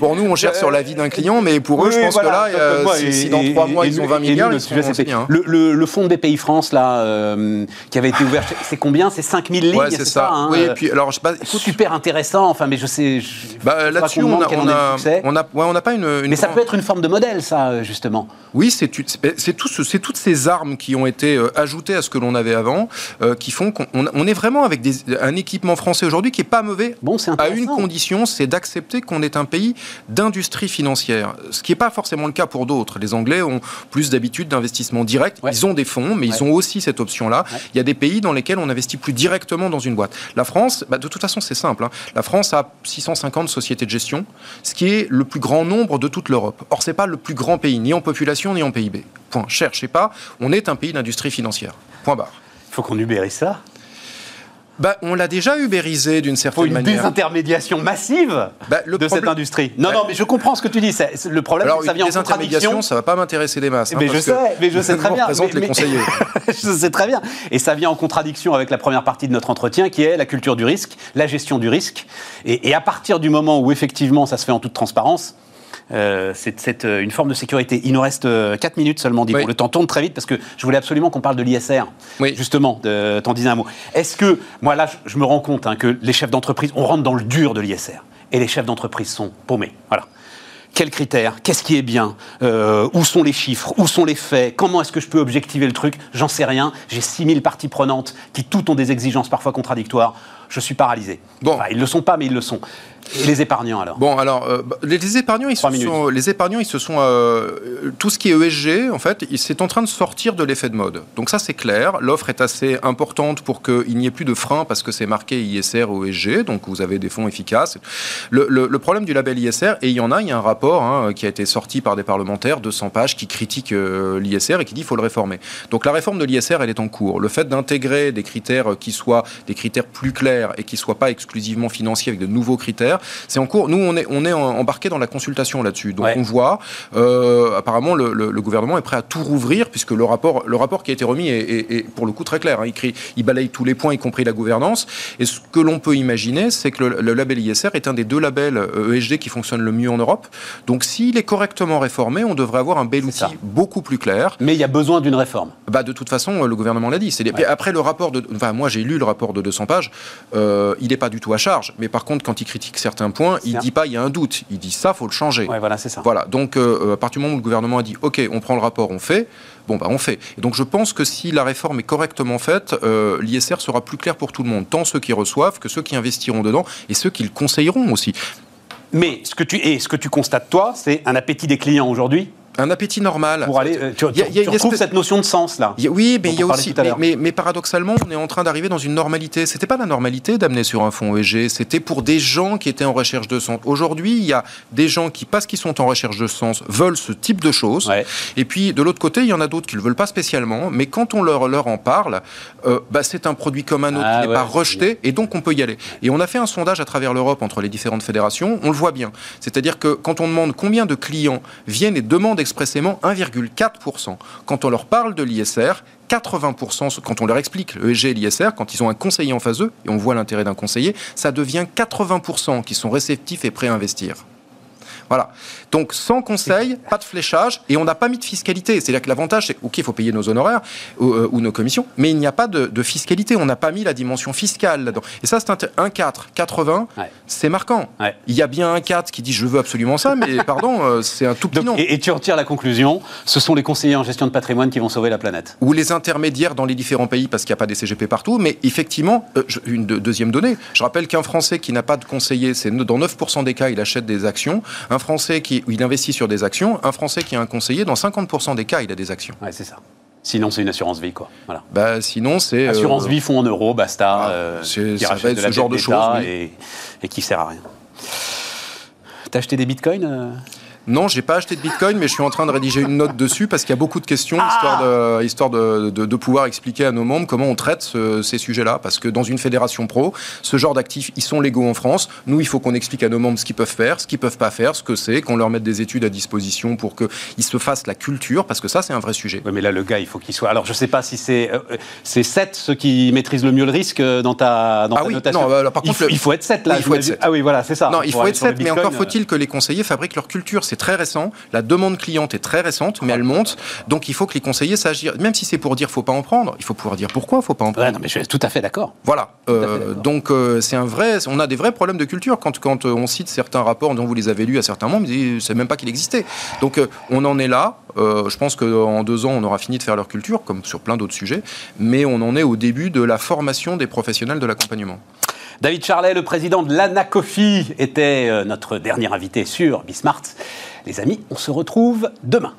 pour nous, on gère sur la vie d'un client, mais pour eux, je pense que là, euh, si, dans trois mois, ils ont 20 milliards, sont hein. le, le, fonds des pays France, là, euh, qui avait été ouvert, c'est combien? C'est 5000 lignes, c'est ça, hein, Oui, et puis, alors, je sais pas, super intéressant, enfin, mais je sais... bah, Là-dessus, on n'a pas une, Mais ça peut être une forme de modèle, ça, justement. Oui, c'est toutes ces armes qui ont été euh, ajoutées à ce que l'on avait avant, qui font qu'on est vraiment avec des un équipement français aujourd'hui qui est pas mauvais, bon, à une condition, c'est d'accepter qu'on est un pays d'industrie financière, ce qui n'est pas forcément le cas pour d'autres. Les Anglais ont plus d'habitude d'investissement direct, ils ont des fonds, mais ils ont aussi cette option-là. Il y a des pays dans lesquels on investit plus directement dans une boîte. La France, bah, de toute façon, c'est simple. Hein. La France a 650 sociétés de gestion, ce qui est le plus grand nombre de toute l'Europe. Or, c'est pas le plus grand pays, ni en population, ni en PIB. Point. Cherchez pas, on est un pays d'industrie financière. Point barre. Il faut qu'on ubérise ça bah, on l'a déjà ubérisé d'une certaine une manière. Une désintermédiation massive bah, de cette industrie. Non, non, mais je comprends ce que tu dis. Le problème, c'est que ça vient en contradiction. ça va pas m'intéresser des masses. Hein, mais je sais, mais je sais très bien. Représente les conseillers. je sais très bien. Et ça vient en contradiction avec la première partie de notre entretien, qui est la culture du risque, la gestion du risque. Et, et à partir du moment où effectivement ça se fait en toute transparence, euh, c'est euh, une forme de sécurité. Il nous reste 4 euh, minutes seulement, dit. Le temps tourne très vite parce que je voulais absolument qu'on parle de l'ISR. Justement, t'en disais un mot. Est-ce que, moi là, je me rends compte hein, que les chefs d'entreprise, on rentre dans le dur de l'ISR. Et les chefs d'entreprise sont paumés. Voilà quels critères, qu'est-ce qui est bien, où sont les chiffres, où sont les faits, comment est-ce que je peux objectiver le truc, j'en sais rien. J'ai 6000 parties prenantes qui toutes ont des exigences parfois contradictoires. Je suis paralysé. Bon. Enfin, ils ne le sont pas, mais ils le sont. Et les épargnants alors? Bon, alors euh, bah, les, épargnants, ils se sont, les épargnants, ils se sont euh, tout ce qui est ESG, en fait, c'est en train de sortir de l'effet de mode. Donc ça, c'est clair. L'offre est assez importante pour qu'il n'y ait plus de frein parce que c'est marqué ISR ou ESG, donc vous avez des fonds efficaces. Le, problème du label ISR, et il y en a, il y a un rapport hein, qui a été sorti par des parlementaires, 200 pages, qui critique euh, l'ISR et qui dit qu'il faut le réformer. Donc la réforme de l'ISR, elle est en cours. Le fait d'intégrer des critères qui soient des critères plus clairs et qui ne soient pas exclusivement financiers avec de nouveaux critères c'est en cours. Nous, on est, on est embarqué dans la consultation là-dessus. Donc, on voit, euh, apparemment, le, gouvernement est prêt à tout rouvrir, puisque le rapport, le rapport qui a été remis est, pour le coup très clair. Hein. Il, il balaye tous les points, y compris la gouvernance. Et ce que l'on peut imaginer, c'est que le, label ISR est un des deux labels ESG qui fonctionnent le mieux en Europe. Donc, s'il est correctement réformé, on devrait avoir un bel outil beaucoup plus clair. Mais il y a besoin d'une réforme. Bah, de toute façon, le gouvernement l'a dit. Après, le rapport de. Enfin, moi, j'ai lu le rapport de 200 pages. Euh, il n'est pas du tout à charge. Mais par contre, quand il critique certains points, il ne dit pas il y a un doute. Il dit ça, faut le changer. voilà, c'est ça. Voilà. Donc, euh, à partir du moment où le gouvernement a dit OK, on prend le rapport, on fait. Bon, bah, on fait. Et donc, je pense que si la réforme est correctement faite, euh, l'ISR sera plus clair pour tout le monde, tant ceux qui reçoivent que ceux qui investiront dedans et ceux qui le conseilleront aussi. Mais ce que tu, et ce que tu constates, toi, c'est un appétit des clients aujourd'hui? Un appétit normal. Pour aller, euh, tu, y a, tu, y a retrouves cette notion de sens là. Oui, mais il y a aussi, mais, mais, mais, paradoxalement, on est en train d'arriver dans une normalité. C'était pas la normalité d'amener sur un fonds EG, c'était pour des gens qui étaient en recherche de sens. Aujourd'hui, il y a des gens qui, parce qu'ils sont en recherche de sens, veulent ce type de choses. Ouais. Et puis de l'autre côté, il y en a d'autres qui le veulent pas spécialement, mais quand on leur leur en parle, euh, bah, c'est un produit comme un autre ah, qui n'est ouais, pas rejeté, et donc on peut y aller. Et on a fait un sondage à travers l'Europe entre les différentes fédérations. On le voit bien. C'est-à-dire que quand on demande combien de clients viennent et demandent expressément 1, 1,4%. Quand on leur parle de l'ISR, 80%, quand on leur explique le EG et l'ISR, quand ils ont un conseiller en face d'eux, et on voit l'intérêt d'un conseiller, ça devient 80% qui sont réceptifs et prêts à investir. Voilà. Donc sans conseil, pas de fléchage, et on n'a pas mis de fiscalité. C'est-à-dire que l'avantage, c'est ok, il faut payer nos honoraires ou, euh, ou, nos commissions, mais il n'y a pas de, de fiscalité. On n'a pas mis la dimension fiscale là-dedans. Et ça, c'est un 4, 80, ouais. c'est marquant. Ouais. Il y a bien un 4 qui dit je veux absolument ça, mais pardon, euh, c'est un tout petit nom. Et, et, tu retires la conclusion, ce sont les conseillers en gestion de patrimoine qui vont sauver la planète. Ou les intermédiaires dans les différents pays, parce qu'il n'y a pas des CGP partout, mais effectivement, euh, une de, deuxième donnée, je rappelle qu'un Français qui n'a pas de conseiller, c'est dans 9% des cas, il achète des actions. Un Français qui il investit sur des actions, un Français qui a un conseiller, dans 50% des cas, il a des actions. Ouais, c'est ça. Sinon, c'est une assurance vie, quoi. Voilà. Bah, sinon, c'est. Assurance euh, vie, fonds en euros, basta. Ah, euh, qui ça va être ce genre de choses. Oui. Et, et, qui sert à rien. T'as acheté des bitcoins euh? Non, j'ai pas acheté de Bitcoin, mais je suis en train de rédiger une note dessus parce qu'il y a beaucoup de questions, ah histoire, de, histoire de, de, de, pouvoir expliquer à nos membres comment on traite ce, ces sujets-là. Parce que dans une fédération pro, ce genre d'actifs, ils sont légaux en France. Nous, il faut qu'on explique à nos membres ce qu'ils peuvent faire, ce qu'ils peuvent pas faire, ce que c'est, qu'on leur mette des études à disposition pour qu'ils se fassent la culture, parce que ça, c'est un vrai sujet. Oui, mais là, le gars, il faut qu'il soit. Alors, je sais pas si c'est euh, c'est 7 ceux qui maîtrisent le mieux le risque euh, dans ta, dans ah ta oui, notation. Non, bah, par contre, il, faut, il faut être 7 là. Oui, il faut être 7. Ah oui, voilà, c'est ça. Non, il faut être 7, mais encore faut-il que les conseillers fabriquent leur culture. C'est très récent. La demande cliente est très récente, mais elle monte. Donc il faut que les conseillers s'agissent. Même si c'est pour dire faut pas en prendre, il faut pouvoir dire pourquoi faut pas en prendre. Ouais, non, mais je suis tout à fait d'accord. Voilà. Euh, donc euh, c'est un vrai. On a des vrais problèmes de culture quand quand euh, on cite certains rapports dont vous les avez lus à certains moments, on c'est même pas qu'il existait. Donc euh, on en est là. Je pense qu'en deux ans, on aura fini de faire leur culture, comme sur plein d'autres sujets. Mais on en est au début de la formation des professionnels de l'accompagnement. David Charlet, le président de l'ANACOFI, était notre dernier invité sur Bismart. Les amis, on se retrouve demain.